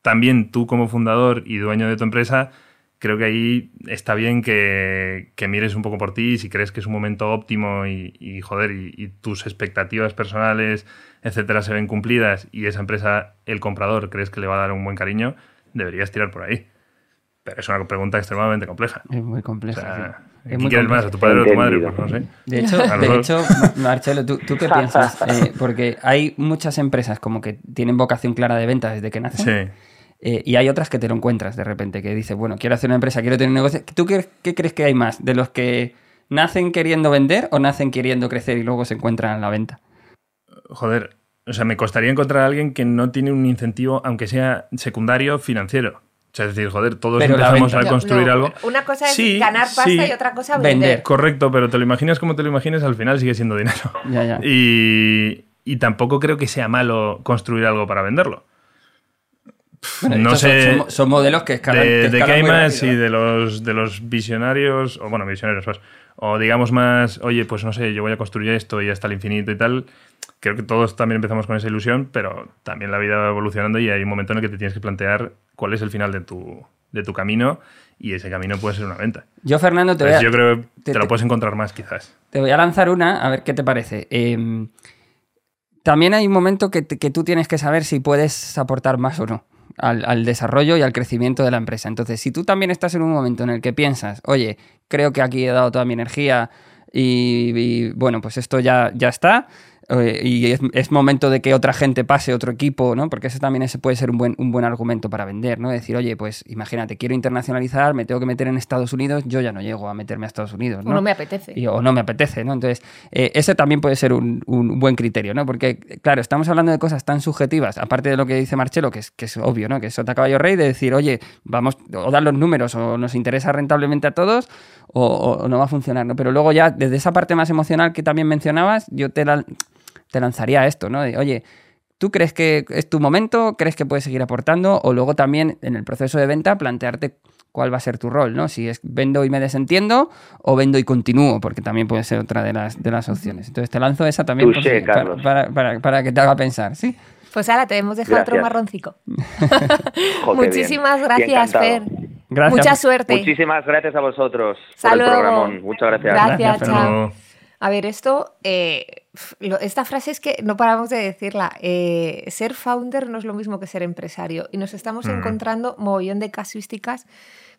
también tú como fundador y dueño de tu empresa, creo que ahí está bien que, que mires un poco por ti si crees que es un momento óptimo y, y, joder, y, y tus expectativas personales, etcétera, se ven cumplidas y esa empresa, el comprador, crees que le va a dar un buen cariño, deberías tirar por ahí. Pero es una pregunta extremadamente compleja. Es muy O compleja. sea, sí. Es ¿quién muy quieres compleja. más? ¿A tu padre o a tu madre? Pues no sé. De hecho, de hecho, Marcelo, ¿tú, tú qué piensas? Eh, porque hay muchas empresas como que tienen vocación clara de venta desde que nacen. Sí. eh, y hay otras que te lo encuentras de repente, que dices, bueno, quiero hacer una empresa, quiero tener un negocio. ¿Tú qué, qué crees que hay más? ¿De los que nacen queriendo vender o nacen queriendo crecer y luego se encuentran en la venta? joder, o sea, me costaría encontrar a alguien que no tiene un incentivo, aunque sea secundario, financiero. O sea, es decir, joder, todos Pero empezamos a construir No, algo. Una cosa es Sí, ganar pasta sí. y otra cosa Vender. vender. Correcto, pero te lo imaginas como te lo imagines, al final sigue siendo dinero. Ya, ya. Y, y tampoco creo que sea malo construir algo para venderlo. Bueno, no son- sé son, son modelos que escalan. de, que de escalan muy más rápido, y ¿eh? de los, de los visionarios, o bueno, visionarios, pues, o digamos más, oye, pues no sé, yo voy a construir esto y hasta el infinito y tal. Creo que todos también empezamos con esa ilusión, pero también la vida va evolucionando y hay un momento en el que te tienes que plantear cuál es el final de tu, de tu camino y ese camino puede ser una venta. Yo, Fernando, te voy a, yo creo que te- te, lo puedes encontrar más quizás. te voy a lanzar una, a ver qué te parece. Eh, también hay un momento que, que tú tienes que saber si puedes aportar más o no al, al desarrollo y al crecimiento de la empresa. Entonces, si tú también estás en un momento en el que piensas, oye, creo que aquí he dado toda mi energía y, y, bueno, pues esto ya, ya está. Eh, Y es, es momento de que otra gente pase, otro equipo, ¿no? Porque eso también ese puede ser un buen, un buen argumento para vender, ¿no? Decir, oye, pues imagínate, quiero internacionalizar, me tengo que meter en Estados Unidos, yo ya no llego a meterme a Estados Unidos, O ¿no? no me apetece. Y- o no me apetece, ¿no? Entonces, eh, ese también puede ser un, un buen criterio, ¿no? Porque, claro, estamos hablando de cosas tan subjetivas, aparte de lo que dice Marcelo, que es, que es obvio, ¿no? Que es sota caballo rey, de decir, oye, vamos, o dar los números, o nos interesa rentablemente a todos, o, o- o no va a funcionar, ¿no? Pero luego ya, desde esa parte más emocional que también mencionabas, yo te, la- te lanzaría esto, ¿no? De, oye, ¿Tú crees que es tu momento? ¿Crees que puedes seguir aportando? O luego también en el proceso de venta plantearte cuál va a ser tu rol, ¿no? Si es vendo y me desentiendo o vendo y continúo, porque también puede ser otra de las, de las opciones. Entonces te lanzo esa también para, Carlos. para- para- para que te haga pensar, ¿sí? Pues ahora te hemos dejado otro marroncico. Bien. Muchísimas gracias, Fer. Gracias. Mucha suerte. Muchísimas gracias a vosotros Hasta por luego. Muchas gracias. Gracias, Gracias, chao. A ver, esto, eh, esta frase es que no paramos de decirla. eh, ser founder no es lo mismo que ser empresario. Y nos estamos Mm. encontrando mogollón de casuísticas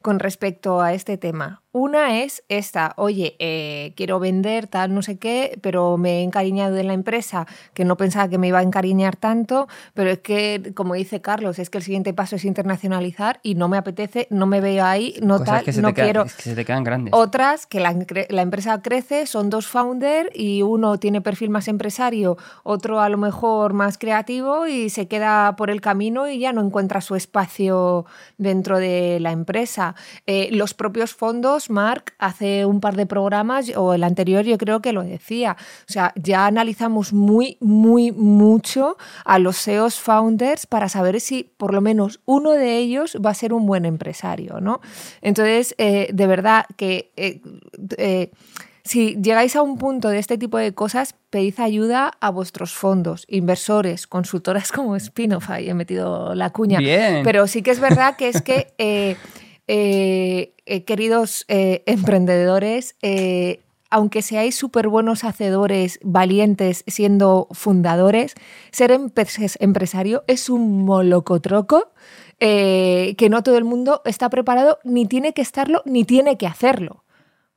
con respecto a este tema. Una es esta, oye, eh, quiero vender tal, no sé qué, pero me he encariñado en la empresa, que no pensaba que me iba a encariñar tanto, pero es que, como dice Carlos, es que el siguiente paso es internacionalizar y no me apetece, no me veo ahí, no Cosas tal, que se, no te quedan, quiero. es que se te quedan grandes. Otras que la, la empresa crece, son dos founder y uno tiene perfil más empresario, otro a lo mejor más creativo y se queda por el camino y ya no encuentra su espacio dentro de la empresa. Eh, los propios fondos, Mark, hace un par de programas, o el anterior yo creo que lo decía, o sea, ya analizamos muy, muy, mucho a los SEOs founders para saber si por lo menos uno de ellos va a ser un buen empresario, ¿no? Entonces, eh, de verdad que... eh, si llegáis a un punto de este tipo de cosas, pedid ayuda a vuestros fondos, inversores, consultoras como Spinoff, ahí he metido la cuña. Bien. Pero sí que es verdad que es que, eh, eh, eh, queridos eh, emprendedores, aunque seáis súper buenos hacedores, valientes siendo fundadores, ser empres- empresario es un molocotroco que no todo el mundo está preparado, ni tiene que estarlo, ni tiene que hacerlo.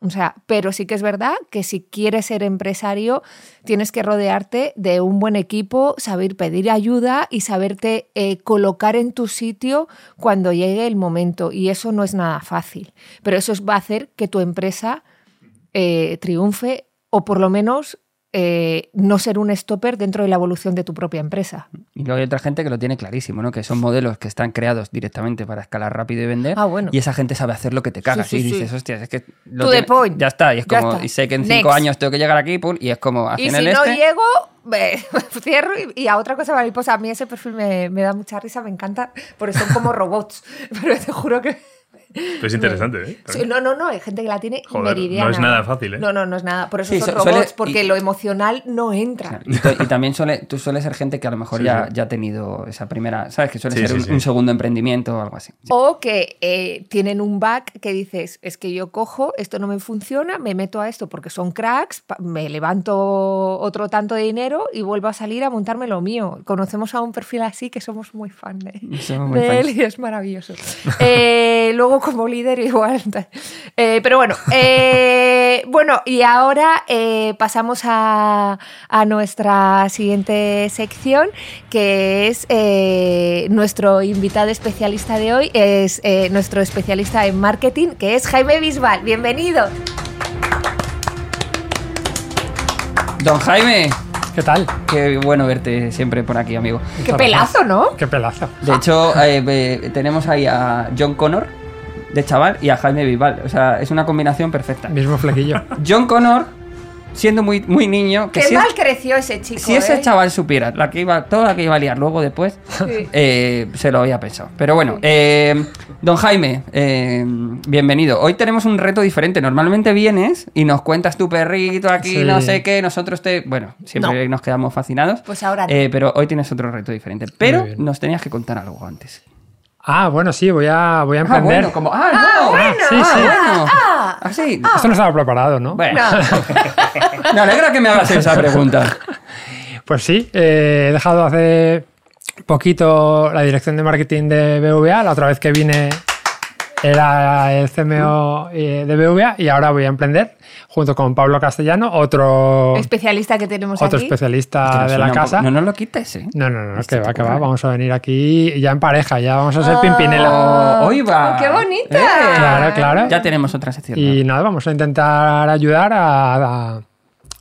O sea, pero sí que es verdad que si quieres ser empresario, tienes que rodearte de un buen equipo, saber pedir ayuda y saberte eh, colocar en tu sitio cuando llegue el momento. Y eso no es nada fácil. Pero eso es- va a hacer que tu empresa eh, triunfe o por lo menos eh, no ser un stopper dentro de la evolución de tu propia empresa. Y luego hay otra gente que lo tiene clarísimo, ¿no? Que son modelos que están creados directamente para escalar rápido y vender. Ah, bueno. Y esa gente sabe hacer lo que te cagas. Sí, sí, y sí. dices, hostia, es que. lo To the tiene- point. Ya está. Y es Ya como. está. Y sé que en Next. cinco años tengo que llegar aquí, pum, y es como. Y si el no este. llego, me cierro y, y a otra cosa mariposa. A mí ese perfil me, me da mucha risa, me encanta, porque son como robots. Pero te juro que... Pero es interesante, ¿eh? Sí, no, no, no, hay gente que la tiene Joder, meridiana. no es nada fácil, ¿eh? No, no, no es nada. Por eso Sí, son robots, suele- porque y- lo emocional no entra. Claro, Y, también suele, tú sueles ser gente que a lo mejor Sí, ya, sí. ya ha tenido esa primera, ¿sabes? Que suele Sí, ser sí, un, sí. un segundo emprendimiento o algo así. O que eh, tienen un back que dices, es que yo cojo, esto no me funciona, me meto a esto porque son cracks, me levanto otro tanto de dinero y vuelvo a salir a montarme lo mío. Conocemos a un perfil así que somos muy fan de, Somos muy de él y es maravilloso. Eh, luego como líder igual. Eh, pero bueno, eh, bueno, y ahora eh, pasamos a, a nuestra siguiente sección, que es eh, nuestro invitado especialista de hoy, es eh, nuestro especialista en marketing, que es Jaime Bisbal. Bienvenido. Don Jaime, ¿Qué tal? qué bueno verte siempre por aquí, amigo. Qué pelazo, ¿no? Qué pelazo. De hecho, eh, eh, tenemos ahí a John Connor, de chaval, y a Jaime Bisbal. O sea, es una combinación perfecta. Mismo flequillo. John Connor siendo muy, muy niño, que Qué si, mal es- creció ese chico. si ese ¿eh? chaval supiera la que iba, toda la que iba a liar luego después, Sí. eh, se lo había pensado. Pero bueno, eh, don Jaime, eh, bienvenido. Hoy tenemos un reto diferente. Normalmente vienes y nos cuentas tu perrito aquí, Sí. no sé qué, nosotros te... Bueno, siempre nos quedamos fascinados. Pues ahora no. Eh, pero hoy tienes otro reto diferente. Pero nos tenías que contar algo antes. Ah, bueno, sí, voy a, voy a Ah, emprender. bueno, como... Ah, no. bueno. sí, Ah, sí. bueno. Ah, sí. Esto no estaba preparado, ¿no? Bueno. Me alegra que me hagas esa pregunta. Pues sí, eh, he dejado hace poquito la dirección de marketing de BVA. La otra vez que vine era el CMO eh, de BVA y ahora voy a emprender junto con Pablo Castellano, otro, Especialista que tenemos otro aquí. especialista de la casa. No nos lo quites, ¿eh? No, no, no, que va, te que va. Vamos a venir aquí ya en pareja, ya vamos a ser Ah. Pimpinela. Oh, hoy va. ¡Qué bonita! Eh, Claro, claro. Ya tenemos otra sección. Y nada, vamos a intentar ayudar a, a-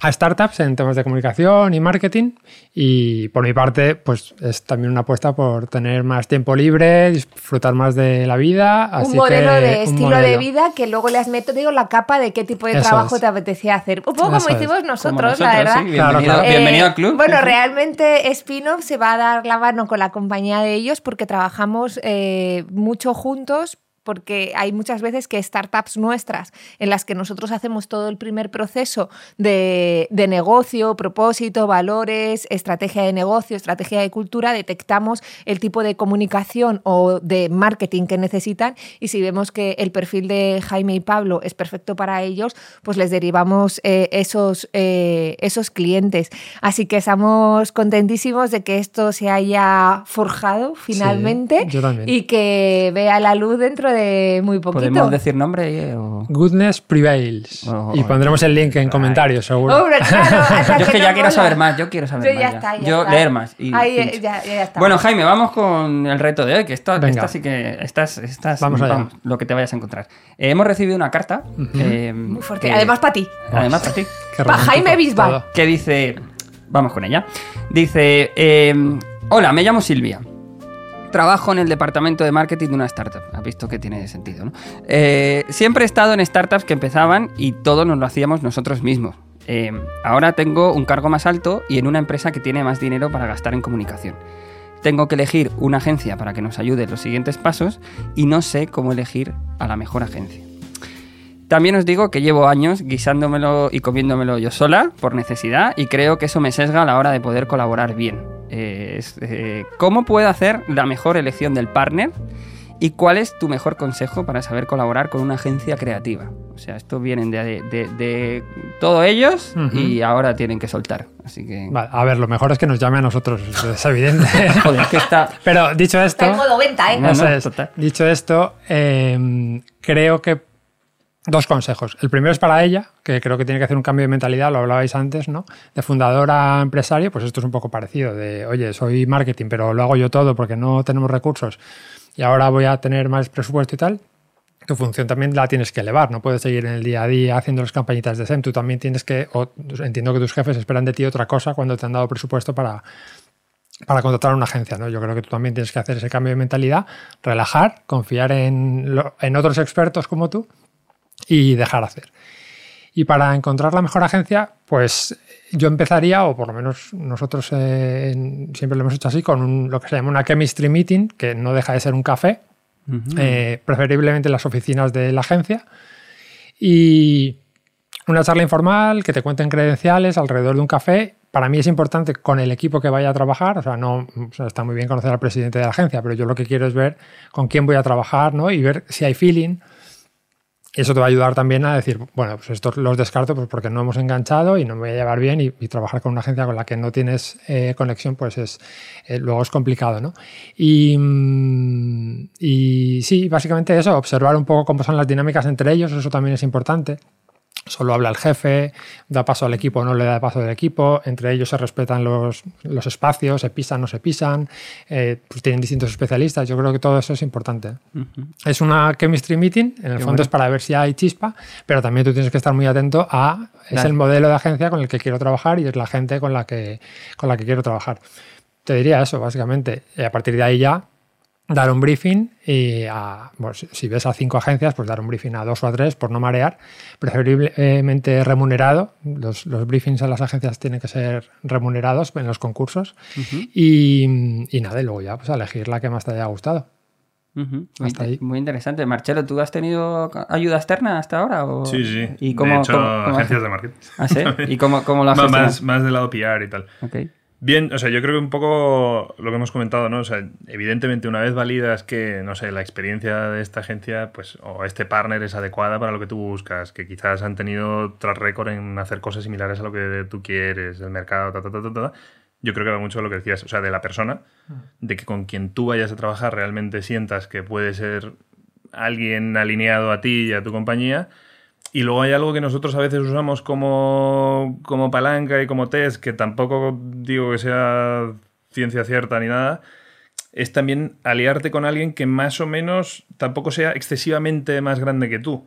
a startups en temas de comunicación y marketing. Y por mi parte, pues es también una apuesta por tener más tiempo libre, disfrutar más de la vida. Así un modelo que, de un estilo de vida que luego le has metido la capa de qué tipo de Eso trabajo es. te apetecía hacer. Un poco Eso como es. hicimos Como nosotros, la verdad. sí. Bienvenido, claro. bienvenido Eh, al club. Bueno, realmente Spin-off se va a dar la mano con la compañía de ellos porque trabajamos eh, mucho juntos porque hay muchas veces que startups nuestras en las que nosotros hacemos todo el primer proceso de, de negocio, propósito, valores, estrategia de negocio, estrategia de cultura, detectamos el tipo de comunicación o de marketing que necesitan y si vemos que el perfil de Jaime y Pablo es perfecto para ellos, pues les derivamos eh, esos, eh, esos clientes. Así que estamos contentísimos de que esto se haya forjado finalmente y que vea la luz dentro de muy poquito. ¿Podemos decir nombre? eh, o- Goodness prevails. Oh, y pondremos el link en comentarios, seguro. Hombre, claro, hasta Yo es que ya quiero mola. saber más, yo quiero saber Yo ya más. está, ya yo está. leer más. Y Ahí, ya, ya está. Bueno, Jaime, vamos con el reto de hoy, que esto, esta sí que estás, estás Vamos allá. lo que te vayas a encontrar. Eh, hemos recibido una carta. eh, muy fuerte. que- Además, para ti. Además para ti. Qué Pa' romántico Jaime Bisbal. que dice, vamos con ella, dice, eh, hola, me llamo Silvia. Trabajo en el departamento de marketing de una startup. Has visto que tiene sentido, ¿no? Eh, siempre he estado en startups que empezaban y todo nos lo hacíamos nosotros mismos. Eh, ahora tengo un cargo más alto y en una empresa que tiene más dinero para gastar en comunicación. Tengo que elegir una agencia para que nos ayude en los siguientes pasos y no sé cómo elegir a la mejor agencia. También os digo que llevo años guisándomelo y comiéndomelo yo sola por necesidad y creo que eso me sesga a la hora de poder colaborar bien. Eh, es, eh, ¿Cómo puedo hacer la mejor elección del partner? ¿Y cuál es tu mejor consejo para saber colaborar con una agencia creativa? O sea, esto vienen de, de, de todo ellos y ahora tienen que soltar. Así que... Vale, a ver, lo mejor es que nos llame a nosotros, es evidente. Joder, que está... Pero dicho esto, Está en modo venta, ¿eh? No, no, es. total. Dicho esto, eh, creo que dos consejos. El primero es para ella, que creo que tiene que hacer un cambio de mentalidad, lo hablabais antes, ¿no? De fundadora a empresario, pues esto es un poco parecido, de, oye, soy marketing, pero lo hago yo todo porque no tenemos recursos y ahora voy a tener más presupuesto y tal. Tu función también la tienes que elevar, no puedes seguir en el día a día haciendo las campañitas de SEM, tú también tienes que, o entiendo que tus jefes esperan de ti otra cosa cuando te han dado presupuesto para, para contratar a una agencia, ¿no? Yo creo que tú también tienes que hacer ese cambio de mentalidad, relajar, confiar en, lo- en otros expertos como tú y dejar hacer. Y para encontrar la mejor agencia, pues yo empezaría, o por lo menos nosotros eh, en- siempre lo hemos hecho así, con un- lo que se llama una chemistry meeting, que no deja de ser un café, eh, preferiblemente en las oficinas de la agencia. Y una charla informal que te cuenten credenciales alrededor de un café. Para mí es importante con el equipo que vaya a trabajar, o sea, no o sea, está muy bien conocer al presidente de la agencia, pero yo lo que quiero es ver con quién voy a trabajar ¿no? y ver si hay feeling. Eso te va a ayudar también a decir, bueno, pues estos los descarto pues porque no hemos enganchado y no me voy a llevar bien y, y trabajar con una agencia con la que no tienes eh, conexión, pues es eh, luego es complicado, ¿no? Y, mm, y sí, básicamente eso, observar un poco cómo son las dinámicas entre ellos, eso también es importante. Solo habla el jefe, da paso al equipo o no le da paso al equipo, entre ellos se respetan los, los espacios, se pisan o no se pisan, eh, pues tienen distintos especialistas, yo creo que todo eso es importante. Es una chemistry meeting, en el fondo bueno. es para ver si hay chispa, pero también tú tienes que estar muy atento a, es el modelo de agencia con el que quiero trabajar y es la gente con la que, con la que quiero trabajar. Te diría eso, básicamente. Y a partir de ahí ya dar un briefing y a, bueno, si, ves a cinco agencias, pues dar un briefing a dos o a tres por no marear, preferiblemente remunerado. Los, los briefings a las agencias tienen que ser remunerados en los concursos y, y nada, y luego ya pues a elegir la que más te haya gustado. Muy, Hasta ahí. muy interesante. Marcelo, ¿tú has tenido ayuda externa hasta ahora? O... Sí, sí. ¿Y cómo, de hecho, cómo- cómo agencias de marketing. ¿Ah, sí? ¿Y cómo, cómo lo has más, más, del lado PR y tal. Ok. Bien, o sea, yo creo que un poco lo que hemos comentado, ¿no? O sea, evidentemente una vez validas que, no sé, la experiencia de esta agencia, pues, o este partner es adecuada para lo que tú buscas, que quizás han tenido tras récord en hacer cosas similares a lo que tú quieres, el mercado, ta, ta, ta, ta, ta, yo creo que va mucho de lo que decías, o sea, de la persona, de que con quien tú vayas a trabajar realmente sientas que puede ser alguien alineado a ti y a tu compañía. Y luego hay algo que nosotros a veces usamos como, como palanca y como test, que tampoco digo que sea ciencia cierta ni nada, es también aliarte con alguien que más o menos tampoco sea excesivamente más grande que tú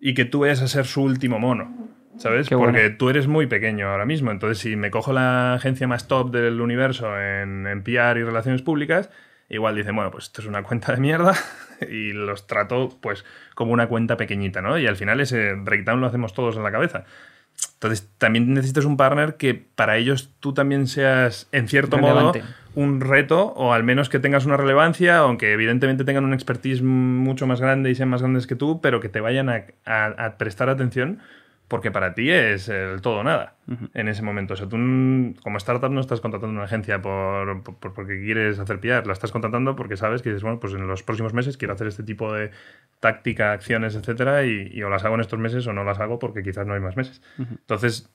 y que tú vayas a ser su último mono. ¿Sabes? Qué bueno. Porque tú eres muy pequeño ahora mismo. Entonces, si me cojo la agencia más top del universo en, en PR y relaciones públicas, igual dicen, bueno, pues esto es una cuenta de mierda y los trato pues como una cuenta pequeñita, ¿no? Y al final ese breakdown lo hacemos todos en la cabeza. Entonces, también necesitas un partner que para ellos tú también seas, en cierto Relevante. modo, un reto o al menos que tengas una relevancia, aunque evidentemente tengan un expertise mucho más grande y sean más grandes que tú, pero que te vayan a, a- a prestar atención porque para ti es el todo o nada en ese momento. O sea, tú como startup no estás contratando una agencia por, por- porque quieres hacer PR, la estás contratando porque sabes que dices, bueno, pues en los próximos meses quiero hacer este tipo de táctica, acciones, etcétera, y, y o las hago en estos meses o no las hago porque quizás no hay más meses. Entonces,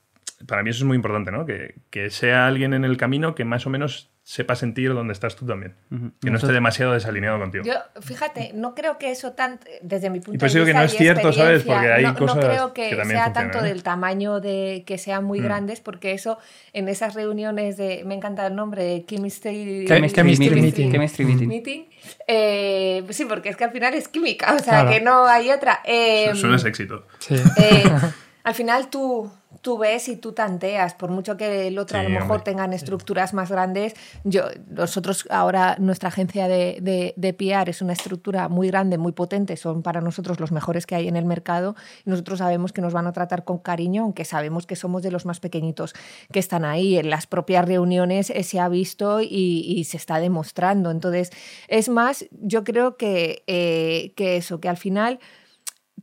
para mí eso es muy importante, ¿no? Que, que sea alguien en el camino que más o menos sepa sentir dónde estás tú también. Que no esté demasiado desalineado contigo. Yo, fíjate, no creo que eso tanto, desde mi punto Y de digo vista. que no es cierto, ¿sabes? Porque hay no, cosas no creo que, que también sea tanto ¿eh? del tamaño de que sean muy Mm. grandes, porque eso en esas reuniones de, me encanta el nombre, de Chemistry, Chemistry meeting. meeting. Chemistry meeting. meeting, eh, pues sí, porque es que al final es química, o sea, Claro. que no hay otra. Eh, Suena ese éxito. Sí. al final tú, tú ves y tú tanteas, por mucho que el otro a lo mejor hombre. tengan estructuras más grandes. Yo, nosotros ahora, nuestra agencia de, de, de PR es una estructura muy grande, muy potente, son para nosotros los mejores que hay en el mercado y nosotros sabemos que nos van a tratar con cariño, aunque sabemos que somos de los más pequeñitos que están ahí. En las propias reuniones eh, se ha visto y, y se está demostrando. Entonces, es más, yo creo que, eh, que eso, que al final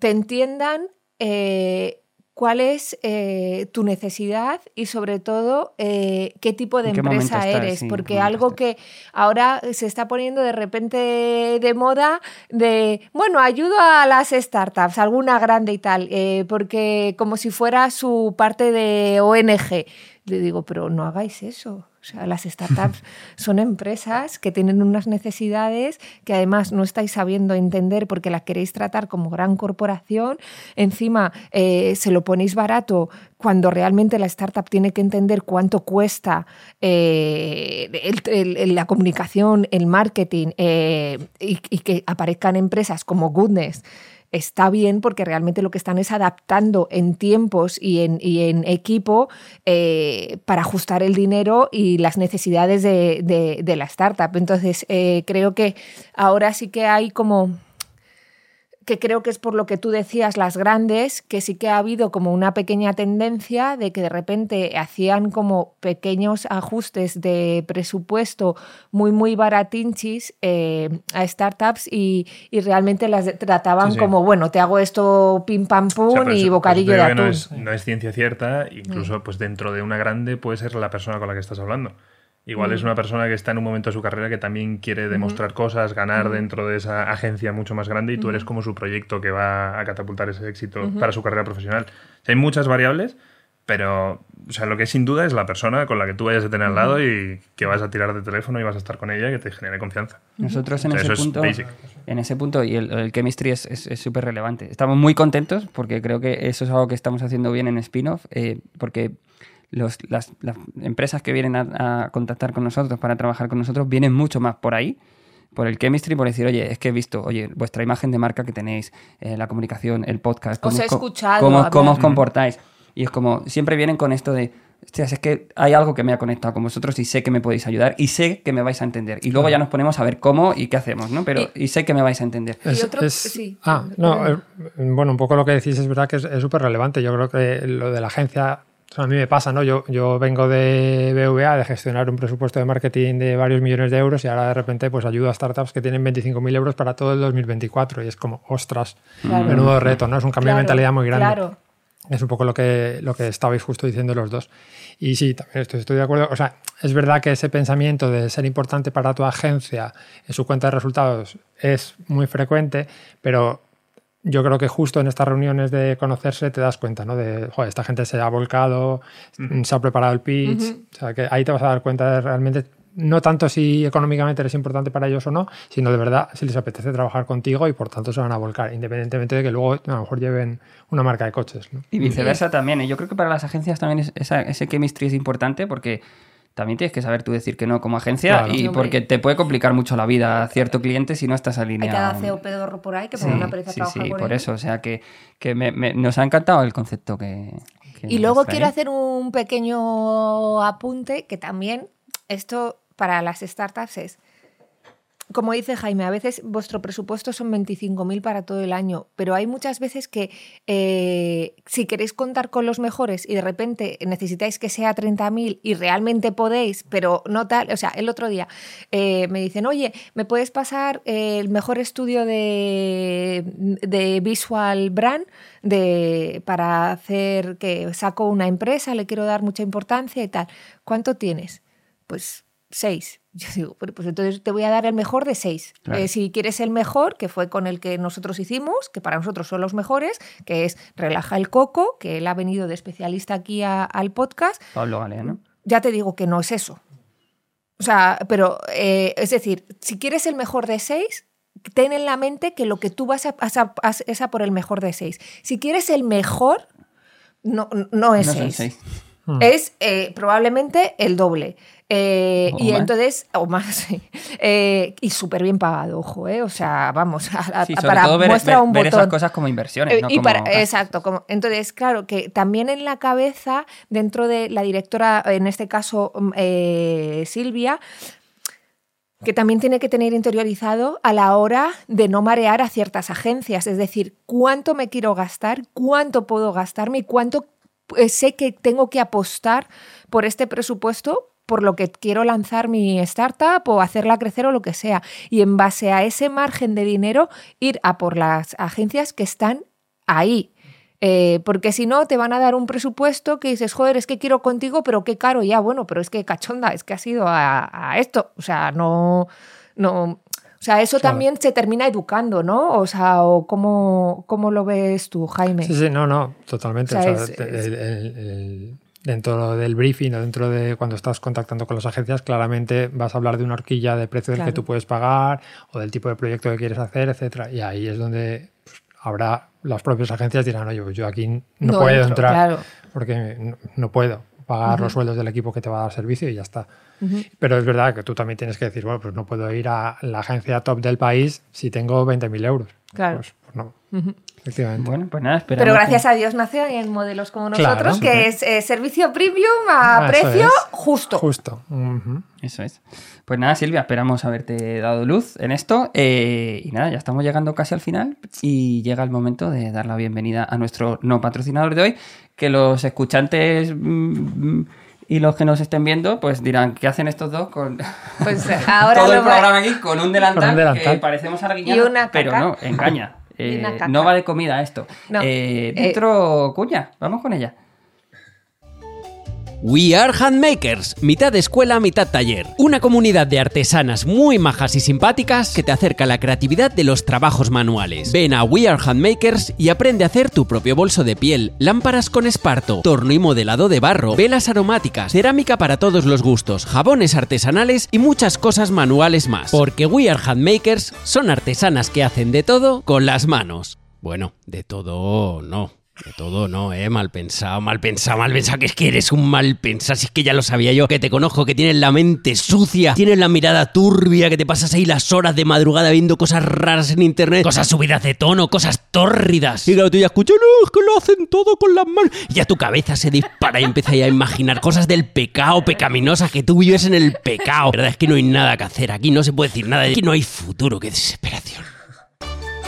te entiendan eh, cuál es eh, tu necesidad y sobre todo eh, qué tipo de ¿En qué momento empresa estás? eres. Sí, porque ¿en qué algo que ahora se está poniendo de repente de moda de, bueno, ayudo a las startups, alguna grande y tal, eh, porque como si fuera su parte de ONG. Le digo, pero no hagáis eso. O sea, las startups son empresas que tienen unas necesidades que además no estáis sabiendo entender porque la queréis tratar como gran corporación. Encima eh, se lo ponéis barato cuando realmente la startup tiene que entender cuánto cuesta eh, el- el- el- la comunicación, el marketing eh, y, y que aparezcan empresas como Goodness está bien porque realmente lo que están es adaptando en tiempos y en, y en equipo eh, para ajustar el dinero y las necesidades de, de- la startup. Entonces, eh, creo que ahora sí que hay como que creo que es por lo que tú decías, las grandes, que sí que ha habido como una pequeña tendencia de que de repente hacían como pequeños ajustes de presupuesto muy, muy baratinchis eh, a startups y, y realmente las trataban Sí, sí. como, bueno, te hago esto pim pam pum O sea, por y eso- bocadillo de atún. No es, no es ciencia cierta, incluso pues dentro de una grande puede ser la persona con la que estás hablando. Igual Mm. es una persona que está en un momento de su carrera que también quiere demostrar cosas, ganar dentro de esa agencia mucho más grande y tú eres como su proyecto que va a catapultar ese éxito para su carrera profesional. O sea, hay muchas variables, pero o sea, lo que es sin duda es la persona con la que tú vayas a tener al lado y que vas a tirar de teléfono y vas a estar con ella y que te genere confianza. Nosotros en O sea, ese eso es punto, basic. en ese punto y el, el chemistry es es- es súper relevante. Estamos muy contentos porque creo que eso es algo que estamos haciendo bien en spin-off, eh, porque los- las, las empresas que vienen a, a contactar con nosotros para trabajar con nosotros vienen mucho más por ahí. Por el chemistry, por decir, oye, es que he visto, oye, vuestra imagen de marca que tenéis, eh, la comunicación, el podcast, Os he escuchado cómo, cómo os comportáis. Y es como, siempre vienen con esto de, hostias, es que hay algo que me ha conectado con vosotros y sé que me podéis ayudar y sé que me vais a entender. Y luego ya nos ponemos a ver cómo y qué hacemos, ¿no? Pero y, sé que me vais a entender. Y otro- sí. Ah, no, eh, bueno, un poco lo que decís es verdad que es es súper relevante. Yo creo que lo de la agencia, a mí me pasa, ¿no? Yo, yo vengo de BVA, de gestionar un presupuesto de marketing de varios millones de euros y ahora de repente pues ayudo a startups que tienen 25.000 euros para todo el 2024 y es como, ostras, Claro. menudo reto, ¿no? Es un cambio Claro, de mentalidad muy grande. Claro. Es un poco lo que, lo que estabais justo diciendo los dos. Y sí, también estoy, estoy de acuerdo. O sea, es verdad que ese pensamiento de ser importante para tu agencia en su cuenta de resultados es muy frecuente, pero yo creo que justo en estas reuniones de conocerse te das cuenta, ¿no? De, joder, esta gente se ha volcado, se ha preparado el pitch. O sea, que ahí te vas a dar cuenta de realmente, no tanto si económicamente eres importante para ellos o no, sino de verdad si les apetece trabajar contigo y por tanto se van a volcar, independientemente de que luego a lo mejor lleven una marca de coches, ¿no? Y viceversa también. Y yo creo que para las agencias también es- esa- ese chemistry es importante porque también tienes que saber tú decir que no como agencia Claro. y Sí, porque te puede complicar mucho la vida a cierto cliente si no estás Hay alineado. cada CEO pedorro por ahí que me da una pereza sí, trabajar sí, por él. eso. O sea que, que me- me- nos ha encantado el concepto que. que Y luego quiero hacer un pequeño apunte que también esto para las startups es, como dice Jaime, a veces vuestro presupuesto son 25.000 para todo el año, pero hay muchas veces que eh, si queréis contar con los mejores y de repente necesitáis que sea 30.000 y realmente podéis, pero no tal, o sea, el otro día eh, me dicen, oye, ¿me puedes pasar eh, el mejor estudio de, de Visual Brand de, para hacer que saco una empresa, le quiero dar mucha importancia y tal? ¿Cuánto tienes? Pues seis. Yo digo, "Pero, pues entonces te voy a dar el mejor de seis. Claro. Eh, si quieres el mejor, que fue con el que nosotros hicimos, que para nosotros son los mejores, que es Relaja el Coco, que él ha venido de especialista aquí a- al podcast, Pablo Galeano. ya te digo que no es eso. O sea, pero eh, es decir, si quieres el mejor de seis, ten en la mente que lo que tú vas a, es a por el mejor de seis. Si quieres el mejor, no, no es No seis. seis. Es eh, probablemente el doble. Eh, y más. entonces, o más, sí. Eh, y súper bien pagado, ojo, ¿eh? O sea, vamos, a- a- Sí, sobre para todo ver, muestra ver- un ver botón. esas cosas como inversiones. Eh, no y como para- gastos. exacto. Como, entonces, claro, que también en la cabeza, dentro de la directora, en este caso mm, Silvia, que también tiene que tener interiorizado a la hora de no marear a ciertas agencias. Es decir, cuánto me quiero gastar, cuánto puedo gastarme y cuánto sé que tengo que apostar por este presupuesto por lo que quiero lanzar mi startup o hacerla crecer o lo que sea. Y en base a ese margen de dinero, ir a por las agencias que están ahí. Eh, porque si no, te van a dar un presupuesto que dices, joder, es que quiero contigo, pero qué caro ya, bueno, pero es que cachonda, es que ha sido a, a esto. O sea, no, no. O sea, eso Claro. también se termina educando, ¿no? O sea, o cómo, cómo lo ves tú, Jaime. Sí, sí, no, no, totalmente. O sea, O sea, es- te- es- el- el- el- dentro del briefing o dentro de cuando estás contactando con las agencias, claramente vas a hablar de una horquilla de precio del Claro. que tú puedes pagar o del tipo de proyecto que quieres hacer, etcétera. Y ahí es donde pues, habrá las propias agencias dirán, oye, pues yo aquí no, No puedo entro, entrar claro. porque no, no puedo pagar los sueldos del equipo que te va a dar servicio y ya está. Pero es verdad que tú también tienes que decir, bueno, pues no puedo ir a la agencia top del país si tengo 20.000 euros. Claro. Pues, pues no, efectivamente. Bueno, pues nada, esperamos. Pero gracias que- a Dios nació en modelos como nosotros, que es eh, servicio premium a Ah, precio es. justo. Justo. Eso es. Pues nada, Silvia, esperamos haberte dado luz en esto. eh, y nada, ya estamos llegando casi al final. Y llega el momento de dar la bienvenida a nuestro no patrocinador de hoy. Que los escuchantes mm, mm, y los que nos estén viendo, pues dirán, ¿qué hacen estos dos con Pues ahora todo el programa aquí con un delantal? Con un delantal. que parecemos una pero no, engaña. Eh, no va de comida esto. No. Eh, Eh, cuña, vamos con ella. We Are Handmakers, mitad escuela, mitad taller. Una comunidad de artesanas muy majas y simpáticas que te acerca a la creatividad de los trabajos manuales. Ven a We Are Handmakers y aprende a hacer tu propio bolso de piel, lámparas con esparto, torno y modelado de barro, velas aromáticas, cerámica para todos los gustos, jabones artesanales y muchas cosas manuales más. Porque We Are Handmakers son artesanas que hacen de todo con las manos. Bueno, de todo no. De todo no, eh, mal pensado, mal pensado, mal pensado, que es que eres un mal pensado, si es que ya lo sabía yo, que te conozco, que tienes la mente sucia, tienes la mirada turbia, que te pasas ahí las horas de madrugada viendo cosas raras en internet, cosas subidas de tono, cosas tórridas. Y claro, tú ya escuchas, no, es que lo hacen todo con las manos. Y ya tu cabeza se dispara y empieza ya a imaginar cosas del pecado, pecaminosas, que tú vives en el pecado. La verdad es que no hay nada que hacer, aquí no se puede decir nada, aquí no hay futuro, qué desesperación.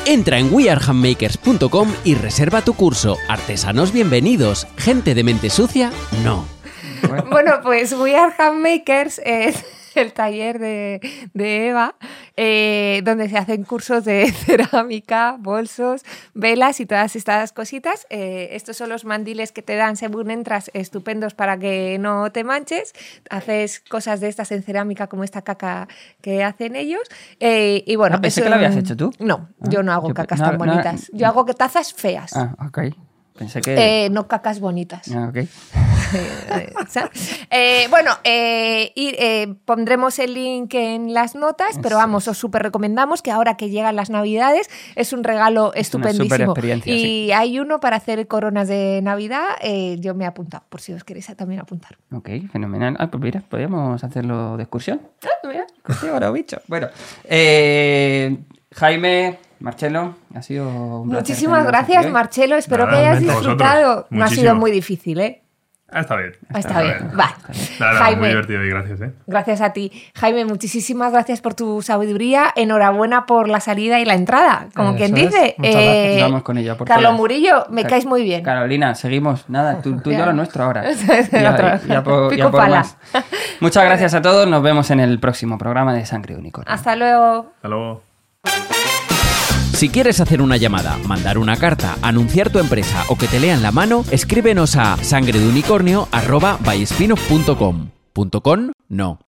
Entra en wearehandmakers.com y reserva tu curso. Artesanos bienvenidos. Gente de mente sucia, no. Bueno, pues We Are Handmakers es el taller de, de Eva, eh, donde se hacen cursos de cerámica, bolsos, velas y todas estas cositas. Eh, estos son los mandiles que te dan según entras, estupendos para que no te manches. Haces cosas de estas en cerámica como esta caca que hacen ellos. Eh, y bueno, Ah, pensé eso- que lo habías hecho tú. No, Ah, yo no hago yo cacas no, tan no, bonitas. yo hago tazas feas. Ah, ok. Pensé que... Eh, no cacas bonitas. Ah, ok. Eh. Eh, bueno, eh, y, pondremos el link en las notas, pero vamos, os súper recomendamos que ahora que llegan las navidades es un regalo Es una estupendísimo. superexperiencia, y sí. hay uno para hacer coronas de Navidad, yo me he apuntado, por si os queréis también apuntar. Ok, fenomenal. Ah, pues mira, podríamos hacerlo de excursión. Ah, mira. Ahora bicho. Bueno, Jaime, Marcelo, ha sido un placer Muchísimas gracias. Marcelo. Espero Nada, que hayas disfrutado. No ha sido muy difícil, ¿eh? Ah, está bien. Está bien. Va. Jaime. muy divertido y gracias, ¿eh? Gracias a ti. Jaime, muchísimas gracias por tu sabiduría. Enhorabuena por la salida y la entrada, como Eso quien es. dice. Muchas gracias. Vamos con ella, por Carlos todas. Murillo, me Car- caes muy bien. Carolina, seguimos. Nada, tú, tú y yo Ya. lo nuestro ahora. Ya, ya por, Pico ya por pala. más. Muchas gracias a todos. Nos vemos en el próximo programa de Sangre Unicornio. Hasta luego. Hasta luego. Si quieres hacer una llamada, mandar una carta, anunciar tu empresa o que te lean la mano, escríbenos a sangredeunicornio@byspinoff.com. Punto .com, no.